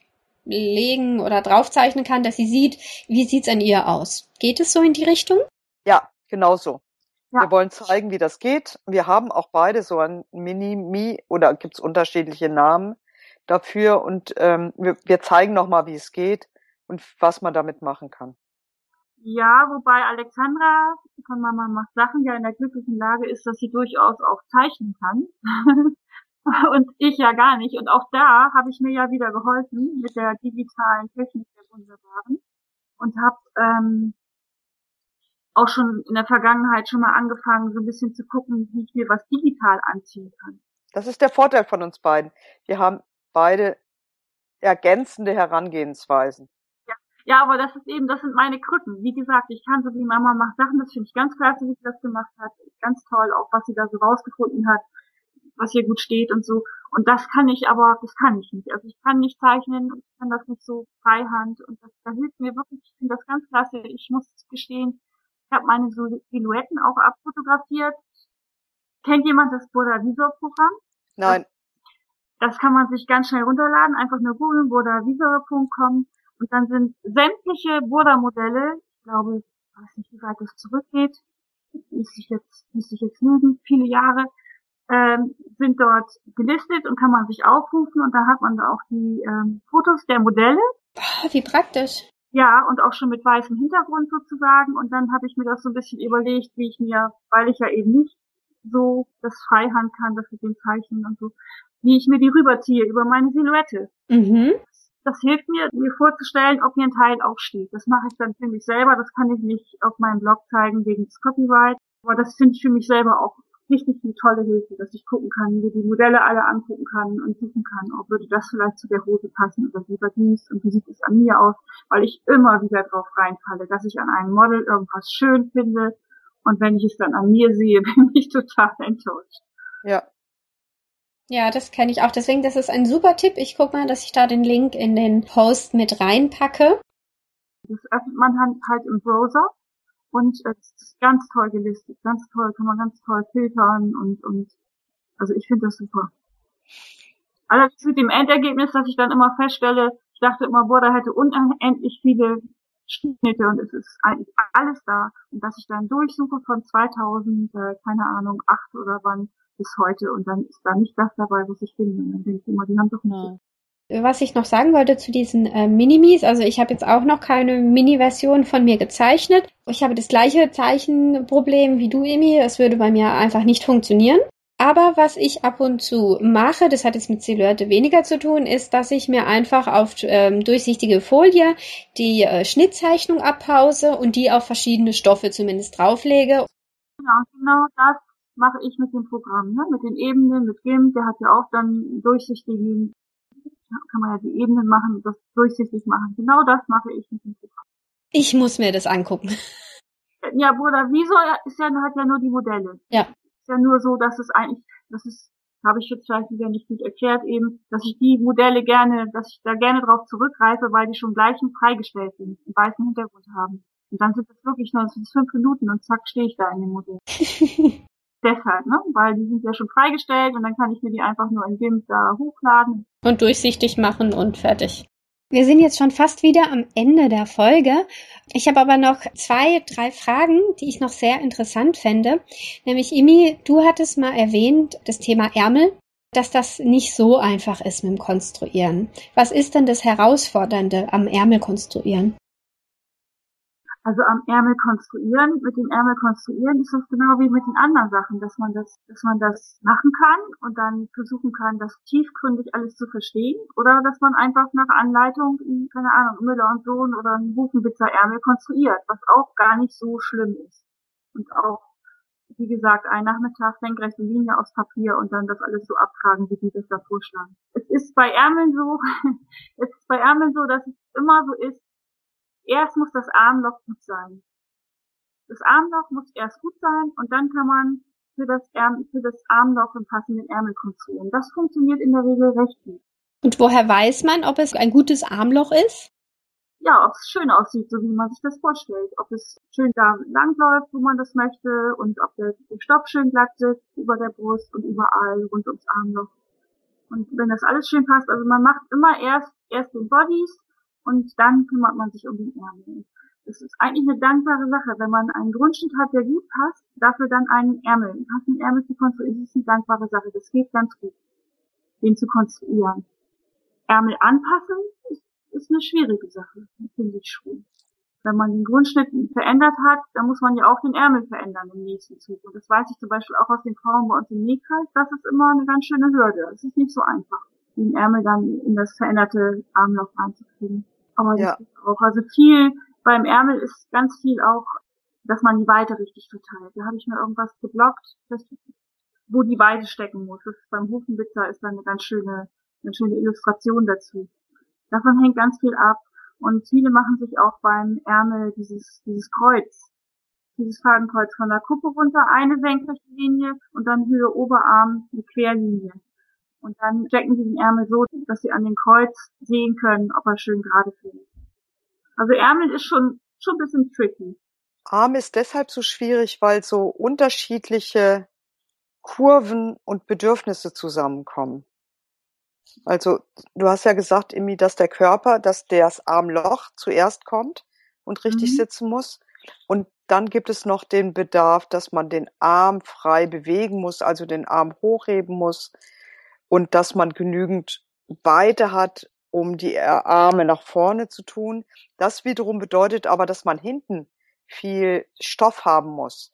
legen oder draufzeichnen kann, dass sie sieht, wie sieht's an ihr aus. Geht es so in die Richtung? Ja, genau so. Ja. Wir wollen zeigen, wie das geht. Wir haben auch beide so ein Mini-Mi oder gibt's unterschiedliche Namen dafür und ähm, wir, wir zeigen nochmal, wie es geht und was man damit machen kann. Ja, wobei Alexandra von Mama macht Sachen ja in der glücklichen Lage ist, dass sie durchaus auch zeichnen kann. [LAUGHS] [LAUGHS] und ich ja gar nicht. Und auch da habe ich mir ja wieder geholfen mit der digitalen Technik der Wunderbaren und habe ähm, auch schon in der Vergangenheit schon mal angefangen, so ein bisschen zu gucken, wie ich mir was digital anziehen kann. Das ist der Vorteil von uns beiden. Wir haben beide ergänzende Herangehensweisen. Ja, ja, aber das ist eben, das sind meine Krücken. Wie gesagt, ich kann so wie Mama macht Sachen, das finde ich ganz klasse, wie sie das gemacht hat. Ganz toll, auch was sie da so rausgefunden hat was hier gut steht und so. Und das kann ich aber, das kann ich nicht. Also ich kann nicht zeichnen, ich kann das nicht so freihand und das, da hilft mir wirklich, ich finde das ganz klasse. Ich muss gestehen, ich habe meine Silhouetten auch abfotografiert. Kennt jemand das Burda Visor Programm? Nein. Das, kann man sich ganz schnell runterladen, einfach nur googeln, burdavisor.com und dann sind sämtliche Burda Modelle, ich glaube, ich weiß nicht, wie weit das zurückgeht, müsste ich jetzt, müsste ich jetzt lügen, viele Jahre, ähm, sind dort gelistet und kann man sich aufrufen und da hat man da auch die ähm, Fotos der Modelle. Oh, wie praktisch. Ja, und auch schon mit weißem Hintergrund sozusagen. Und dann habe ich mir das so ein bisschen überlegt, wie ich mir, weil ich ja eben nicht so das Freihand kann, das mit dem Zeichnen und so, wie ich mir die rüberziehe über meine Silhouette. Mhm. Das hilft mir, mir vorzustellen, ob mir ein Teil auch steht. Das mache ich dann für mich selber. Das kann ich nicht auf meinem Blog zeigen wegen des Copyright. Aber das finde ich für mich selber auch richtig eine tolle Hilfe, dass ich gucken kann, mir die Modelle alle angucken kann und suchen kann, ob würde das vielleicht zu der Hose passen oder lieber dies und wie sieht es an mir aus, weil ich immer wieder drauf reinfalle, dass ich an einem Model irgendwas schön finde und wenn ich es dann an mir sehe, [LAUGHS] bin ich total enttäuscht. Ja. Ja, das kenne ich auch. Deswegen, das ist ein super Tipp. Ich gucke mal, dass ich da den Link in den Post mit reinpacke. Das öffnet man halt im Browser und es ist ganz toll gelistet, ganz toll, kann man ganz toll filtern und, und also ich finde das super. Allerdings mit dem Endergebnis, dass ich dann immer feststelle, ich dachte immer, boah, da hätte unendlich viele Schnitte und es ist eigentlich alles da. Und dass ich dann durchsuche von 2000, äh, keine Ahnung, acht oder wann bis heute und dann ist da nicht das dabei, was ich finde. Und dann denke ich immer, die haben doch nicht. Was ich noch sagen wollte zu diesen äh, Minimis, also ich habe jetzt auch noch keine Mini-Version von mir gezeichnet. Ich habe das gleiche Zeichenproblem wie du, Emi. Es würde bei mir einfach nicht funktionieren. Aber was ich ab und zu mache, das hat jetzt mit Silhouette weniger zu tun, ist, dass ich mir einfach auf ähm, durchsichtige Folie die äh, Schnittzeichnung abpause und die auf verschiedene Stoffe zumindest drauflege. Genau, genau das mache ich mit dem Programm, ne? mit den Ebenen, mit GIMP, der hat ja auch dann durchsichtigen, kann man ja die Ebenen machen, das durchsichtig machen. Genau das mache ich mit dem Programm. Ich muss mir das angucken. Ja, Bruder, wieso ist ja, hat ja nur die Modelle. Ja ist ja nur so, dass es eigentlich, das ist, habe ich jetzt vielleicht wieder nicht gut erklärt eben, dass ich die Modelle gerne, dass ich da gerne drauf zurückgreife, weil die schon gleich freigestellt sind, einen weißen Hintergrund haben. Und dann sind es wirklich nur fünf Minuten und zack stehe ich da in dem Modell. [LAUGHS] Deshalb, ne? Weil die sind ja schon freigestellt und dann kann ich mir die einfach nur in GIMP da hochladen. Und durchsichtig machen und fertig. Wir sind jetzt schon fast wieder am Ende der Folge. Ich habe aber noch zwei, drei Fragen, die ich noch sehr interessant fände. Nämlich, Imi, du hattest mal erwähnt, das Thema Ärmel, dass das nicht so einfach ist mit dem Konstruieren. Was ist denn das Herausfordernde am Ärmel konstruieren? Also am Ärmel konstruieren, mit dem Ärmel konstruieren ist das genau wie mit den anderen Sachen, dass man das, dass man das machen kann und dann versuchen kann, das tiefgründig alles zu verstehen oder dass man einfach nach Anleitung, keine Ahnung, Müller und Sohn oder einen Buchenwitzer Ärmel konstruiert, was auch gar nicht so schlimm ist. Und auch, wie gesagt, ein Nachmittag senkrechte Linie aufs Papier und dann das alles so abtragen, wie die das da vorschlagen. Es ist bei Ärmeln so, [LAUGHS] es ist bei Ärmeln so, dass es immer so ist, erst muss das Armloch gut sein. Das Armloch muss erst gut sein und dann kann man für das, Ärm für das Armloch einen passenden Ärmel konstruieren. Das funktioniert in der Regel recht gut. Und woher weiß man, ob es ein gutes Armloch ist? Ja, ob es schön aussieht, so wie man sich das vorstellt. Ob es schön da langläuft, wo man das möchte und ob der, der Stoff schön glatt sitzt über der Brust und überall rund ums Armloch. Und wenn das alles schön passt, also man macht immer erst, erst den Bodies und dann kümmert man sich um den Ärmel. Das ist eigentlich eine dankbare Sache, wenn man einen Grundschnitt hat, der gut passt, dafür dann einen Ärmel, einen passenden Ärmel zu konstruieren, ist eine dankbare Sache. Das geht ganz gut, den zu konstruieren. Ärmel anpassen ist, ist eine schwierige Sache, finde ich schon. Wenn man den Grundschnitt verändert hat, dann muss man ja auch den Ärmel verändern im nächsten Zug. Und das weiß ich zum Beispiel auch aus den Frauen bei uns im Nähkreis. Das ist immer eine ganz schöne Hürde. Das ist nicht so einfach, den Ärmel dann in das veränderte Armloch reinzukriegen. Aber ja. auch, also viel, beim Ärmel ist ganz viel auch, dass man die Weite richtig verteilt. Da habe ich mir irgendwas geblockt, das, wo die Weite stecken muss. Das ist beim Hufenwitzer ist dann eine ganz schöne, eine schöne Illustration dazu. Davon hängt ganz viel ab. Und viele machen sich auch beim Ärmel dieses, dieses Kreuz, dieses Fadenkreuz von der Kuppe runter, eine senkrechte Linie und dann Höhe Oberarm eine Querlinie. Und dann stecken sie den Ärmel so, dass sie an den Kreuz sehen können, ob er schön gerade findet. Also Ärmel ist schon, schon ein bisschen tricky. Arm ist deshalb so schwierig, weil so unterschiedliche Kurven und Bedürfnisse zusammenkommen. Also, du hast ja gesagt, Imi, dass der Körper, dass das Armloch zuerst kommt und richtig mhm. sitzen muss. Und dann gibt es noch den Bedarf, dass man den Arm frei bewegen muss, also den Arm hochheben muss, und dass man genügend Weite hat, um die Arme nach vorne zu tun. Das wiederum bedeutet aber, dass man hinten viel Stoff haben muss.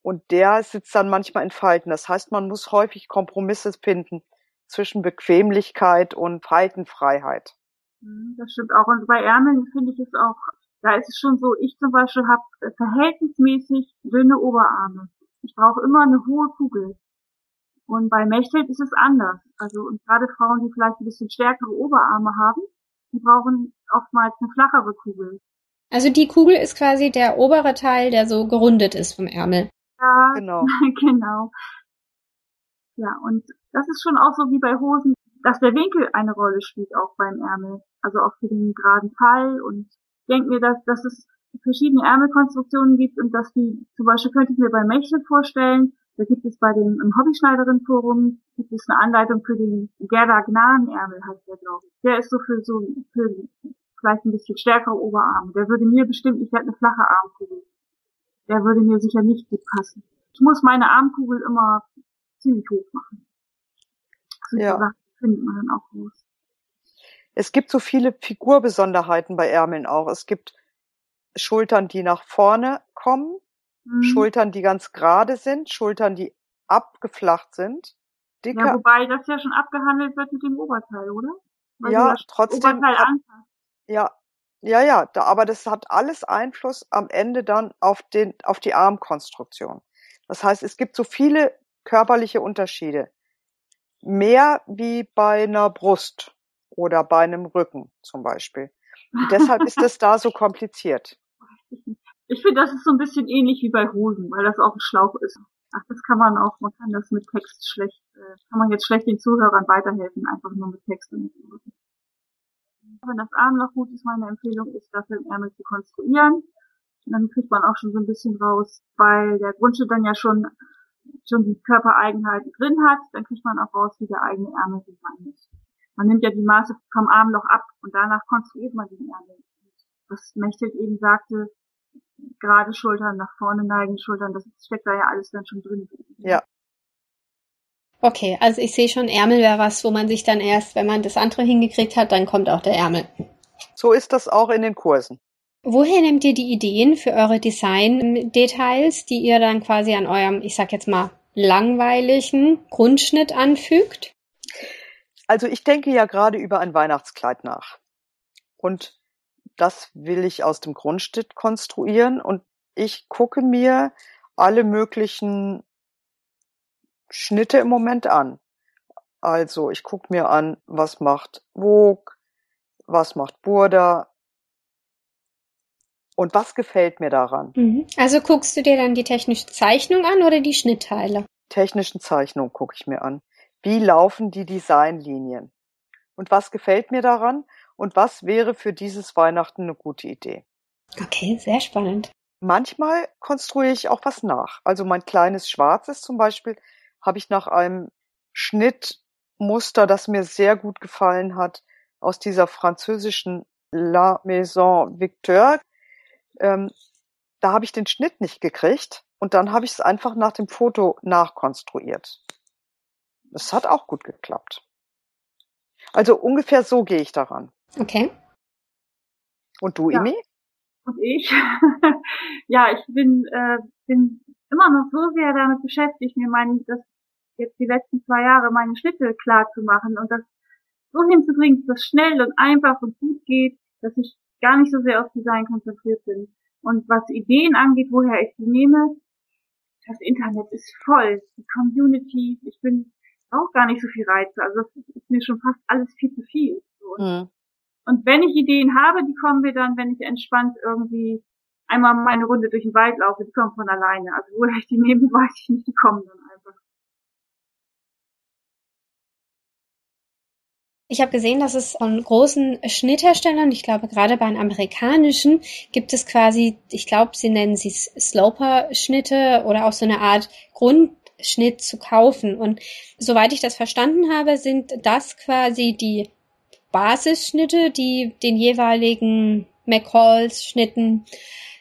Und der sitzt dann manchmal in Falten. Das heißt, man muss häufig Kompromisse finden zwischen Bequemlichkeit und Faltenfreiheit. Mhm, das stimmt auch. Und bei Ärmeln finde ich es auch, da ist es schon so, ich zum Beispiel habe verhältnismäßig dünne Oberarme. Ich brauche immer eine hohe Kugel. Und bei Mechthild ist es anders. Also und gerade Frauen, die vielleicht ein bisschen stärkere Oberarme haben, die brauchen oftmals eine flachere Kugel. Also die Kugel ist quasi der obere Teil, der so gerundet ist vom Ärmel. Ja, genau. [LAUGHS] genau. Ja, und das ist schon auch so wie bei Hosen, dass der Winkel eine Rolle spielt auch beim Ärmel. Also auch für den geraden Fall. Und ich denke mir, dass, dass es verschiedene Ärmelkonstruktionen gibt und dass die, zum Beispiel könnte ich mir bei Mechel vorstellen, da gibt es bei dem im Hobbyschneiderin-Forum gibt es eine Anleitung für den Gerda Gnadenärmel, heißt der, glaube ich. Der ist so für so für vielleicht ein bisschen stärkere Oberarme. Der würde mir bestimmt, ich hätte eine flache Armkugel. Der würde mir sicher nicht gut passen. Ich muss meine Armkugel immer ziemlich hoch machen. Also ja. Sachen findet man dann auch groß. Es gibt so viele Figurbesonderheiten bei Ärmeln auch. Es gibt Schultern, die nach vorne kommen, mhm. Schultern, die ganz gerade sind, Schultern, die abgeflacht sind. Dicker. Ja, wobei das ja schon abgehandelt wird mit dem Oberteil, oder? Weil ja, trotzdem. Ab, ja, ja, ja, da, aber das hat alles Einfluss am Ende dann auf den, auf die Armkonstruktion. Das heißt, es gibt so viele körperliche Unterschiede. Mehr wie bei einer Brust oder bei einem Rücken zum Beispiel. Und deshalb ist es [LAUGHS] da so kompliziert. Ich finde, das ist so ein bisschen ähnlich wie bei Hosen, weil das auch ein Schlauch ist. Ach, das kann man auch, man kann das mit Text schlecht, äh, kann man jetzt schlecht den Zuhörern weiterhelfen, einfach nur mit Text und mit. Wenn das Armloch gut ist, meine Empfehlung ist, dafür den Ärmel zu konstruieren. Und dann kriegt man auch schon so ein bisschen raus, weil der Grundschnitt dann ja schon, schon die Körpereigenheiten drin hat, dann kriegt man auch raus, wie der eigene Ärmel sein muss. Man nimmt ja die Maße vom Armloch ab und danach konstruiert man den Ärmel. Was Mechthild eben sagte, gerade Schultern nach vorne neigen, Schultern, das steckt da ja alles dann schon drin. Ja. Okay, also ich sehe schon, Ärmel wäre was, wo man sich dann erst, wenn man das andere hingekriegt hat, dann kommt auch der Ärmel. So ist das auch in den Kursen. Woher nehmt ihr die Ideen für eure Design-Details, die ihr dann quasi an eurem, ich sag jetzt mal, langweiligen Grundschnitt anfügt? Also ich denke ja gerade über ein Weihnachtskleid nach. Und das will ich aus dem Grundschnitt konstruieren und ich gucke mir alle möglichen Schnitte im Moment an. Also ich gucke mir an, was macht Vogue, was macht Burda und was gefällt mir daran. Mhm. Also guckst du dir dann die technische Zeichnung an oder die Schnittteile? Technischen Zeichnung gucke ich mir an. Wie laufen die Designlinien? Und was gefällt mir daran? Und was wäre für dieses Weihnachten eine gute Idee? Okay, sehr spannend. Manchmal konstruiere ich auch was nach. Also mein kleines Schwarzes zum Beispiel habe ich nach einem Schnittmuster, das mir sehr gut gefallen hat, aus dieser französischen La Maison Victor. Ähm, da habe ich den Schnitt nicht gekriegt und dann habe ich es einfach nach dem Foto nachkonstruiert. Es hat auch gut geklappt. Also ungefähr so gehe ich daran. Okay. Und du, ja. Imi? Und ich? [LAUGHS] ja, ich bin, äh, bin immer noch so sehr damit beschäftigt, mir meinen, das jetzt die letzten zwei Jahre meine Schnitte klar zu machen und das so hinzubringen, dass es schnell und einfach und gut geht, dass ich gar nicht so sehr auf Design konzentriert bin. Und was Ideen angeht, woher ich die nehme, das Internet ist voll, die Community, ich bin auch gar nicht so viel Reize, also das ist mir schon fast alles viel zu viel. So. Mhm. Und wenn ich Ideen habe, die kommen mir dann, wenn ich entspannt irgendwie einmal meine Runde durch den Wald laufe, die kommen von alleine. Also woher ich die nehme, [LAUGHS] weiß ich nicht, die kommen dann einfach. Ich habe gesehen, dass es von großen Schnittherstellern, ich glaube gerade bei den amerikanischen, gibt es quasi, ich glaube, sie nennen sie Sloper-Schnitte oder auch so eine Art Grundschnitt zu kaufen. Und soweit ich das verstanden habe, sind das quasi die Basisschnitte, die den jeweiligen McCalls-Schnitten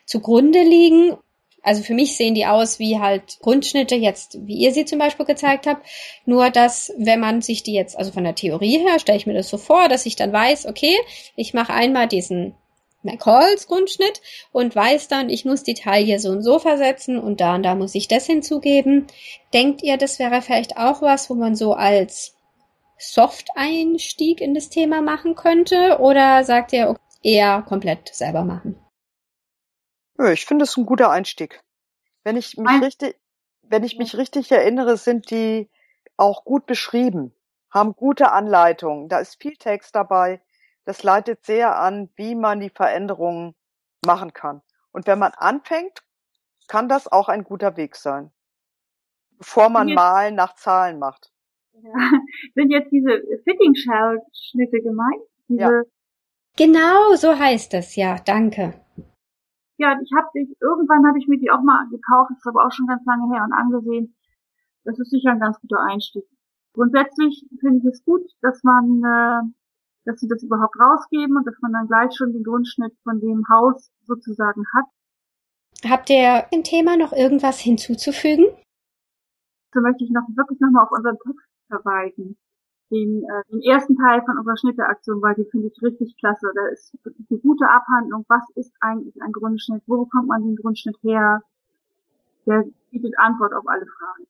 zugrunde liegen. Also für mich sehen die aus wie halt Grundschnitte jetzt, wie ihr sie zum Beispiel gezeigt habt. Nur dass, wenn man sich die jetzt, also von der Theorie her, stelle ich mir das so vor, dass ich dann weiß, okay, ich mache einmal diesen McCalls Grundschnitt und weiß dann, ich muss die Taille so und so versetzen und da und da muss ich das hinzugeben. Denkt ihr, das wäre vielleicht auch was, wo man so als Soft-Einstieg in das Thema machen könnte? Oder sagt ihr eher komplett selber machen? Ich finde es ein guter Einstieg. Wenn ich mich richtig, wenn ich mich richtig erinnere, sind die auch gut beschrieben, haben gute Anleitungen. Da ist viel Text dabei. Das leitet sehr an, wie man die Veränderungen machen kann. Und wenn man anfängt, kann das auch ein guter Weg sein, bevor man Malen nach Zahlen macht. Ja. [LAUGHS] Sind jetzt diese Fitting Shell Schnitte gemeint? Diese ja. Genau, so heißt es, ja, danke. Ja, ich habe dich, irgendwann habe ich mir die auch mal gekauft, das ist aber auch schon ganz lange her und angesehen. Das ist sicher ein ganz guter Einstieg. Grundsätzlich finde ich es gut, dass man, äh, dass sie das überhaupt rausgeben und dass man dann gleich schon den Grundschnitt von dem Haus sozusagen hat. Habt ihr im Thema noch irgendwas hinzuzufügen? So möchte ich noch wirklich nochmal auf unseren Text verweisen. den, äh, den ersten Teil von unserer Schnitteaktion, weil die finde ich richtig klasse. Da ist wirklich eine gute Abhandlung. Was ist eigentlich ein Grundschnitt? Wo bekommt man den Grundschnitt her? Der bietet Antwort auf alle Fragen.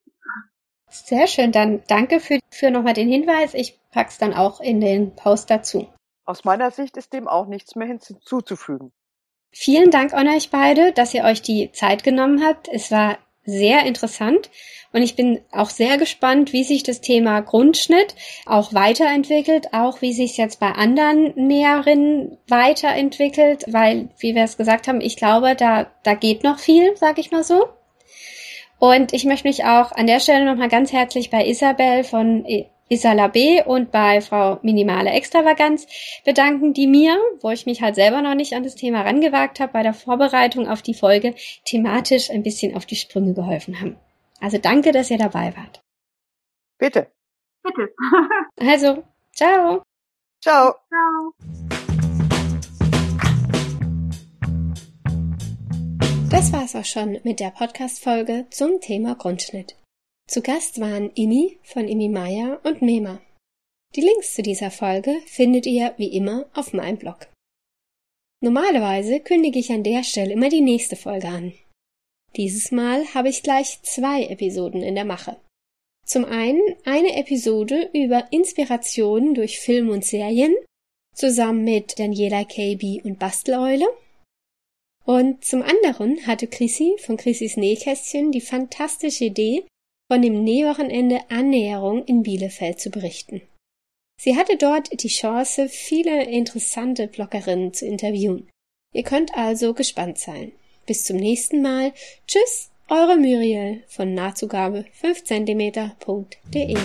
Sehr schön, dann danke für, für nochmal den Hinweis. Ich pack's dann auch in den Post dazu. Aus meiner Sicht ist dem auch nichts mehr hinzuzufügen. Vielen Dank an euch beide, dass ihr euch die Zeit genommen habt. Es war sehr interessant und ich bin auch sehr gespannt, wie sich das Thema Grundschnitt auch weiterentwickelt, auch wie sich es jetzt bei anderen Näherinnen weiterentwickelt, weil, wie wir es gesagt haben, ich glaube, da, da geht noch viel, sag ich mal so. Und ich möchte mich auch an der Stelle nochmal ganz herzlich bei Isabel von Isala B. und bei Frau Minimale Extravaganz bedanken, die mir, wo ich mich halt selber noch nicht an das Thema rangewagt habe, bei der Vorbereitung auf die Folge thematisch ein bisschen auf die Sprünge geholfen haben. Also danke, dass ihr dabei wart. Bitte. Bitte. [LAUGHS] also, ciao. Ciao. Ciao. Das war's auch schon mit der Podcast-Folge zum Thema Grundschnitt. Zu Gast waren Imi von Imi Meier und Mema. Die Links zu dieser Folge findet ihr wie immer auf meinem Blog. Normalerweise kündige ich an der Stelle immer die nächste Folge an. Dieses Mal habe ich gleich zwei Episoden in der Mache. Zum einen eine Episode über Inspirationen durch Film und Serien, zusammen mit Daniela KB und Basteleule. Und zum anderen hatte Chrissy von Chrissys Nähkästchen die fantastische Idee, von dem Nähwochenende Annäherung in Bielefeld zu berichten. Sie hatte dort die Chance, viele interessante Bloggerinnen zu interviewen. Ihr könnt also gespannt sein. Bis zum nächsten Mal. Tschüss, eure Muriel von Nahtzugabe 5cm.de.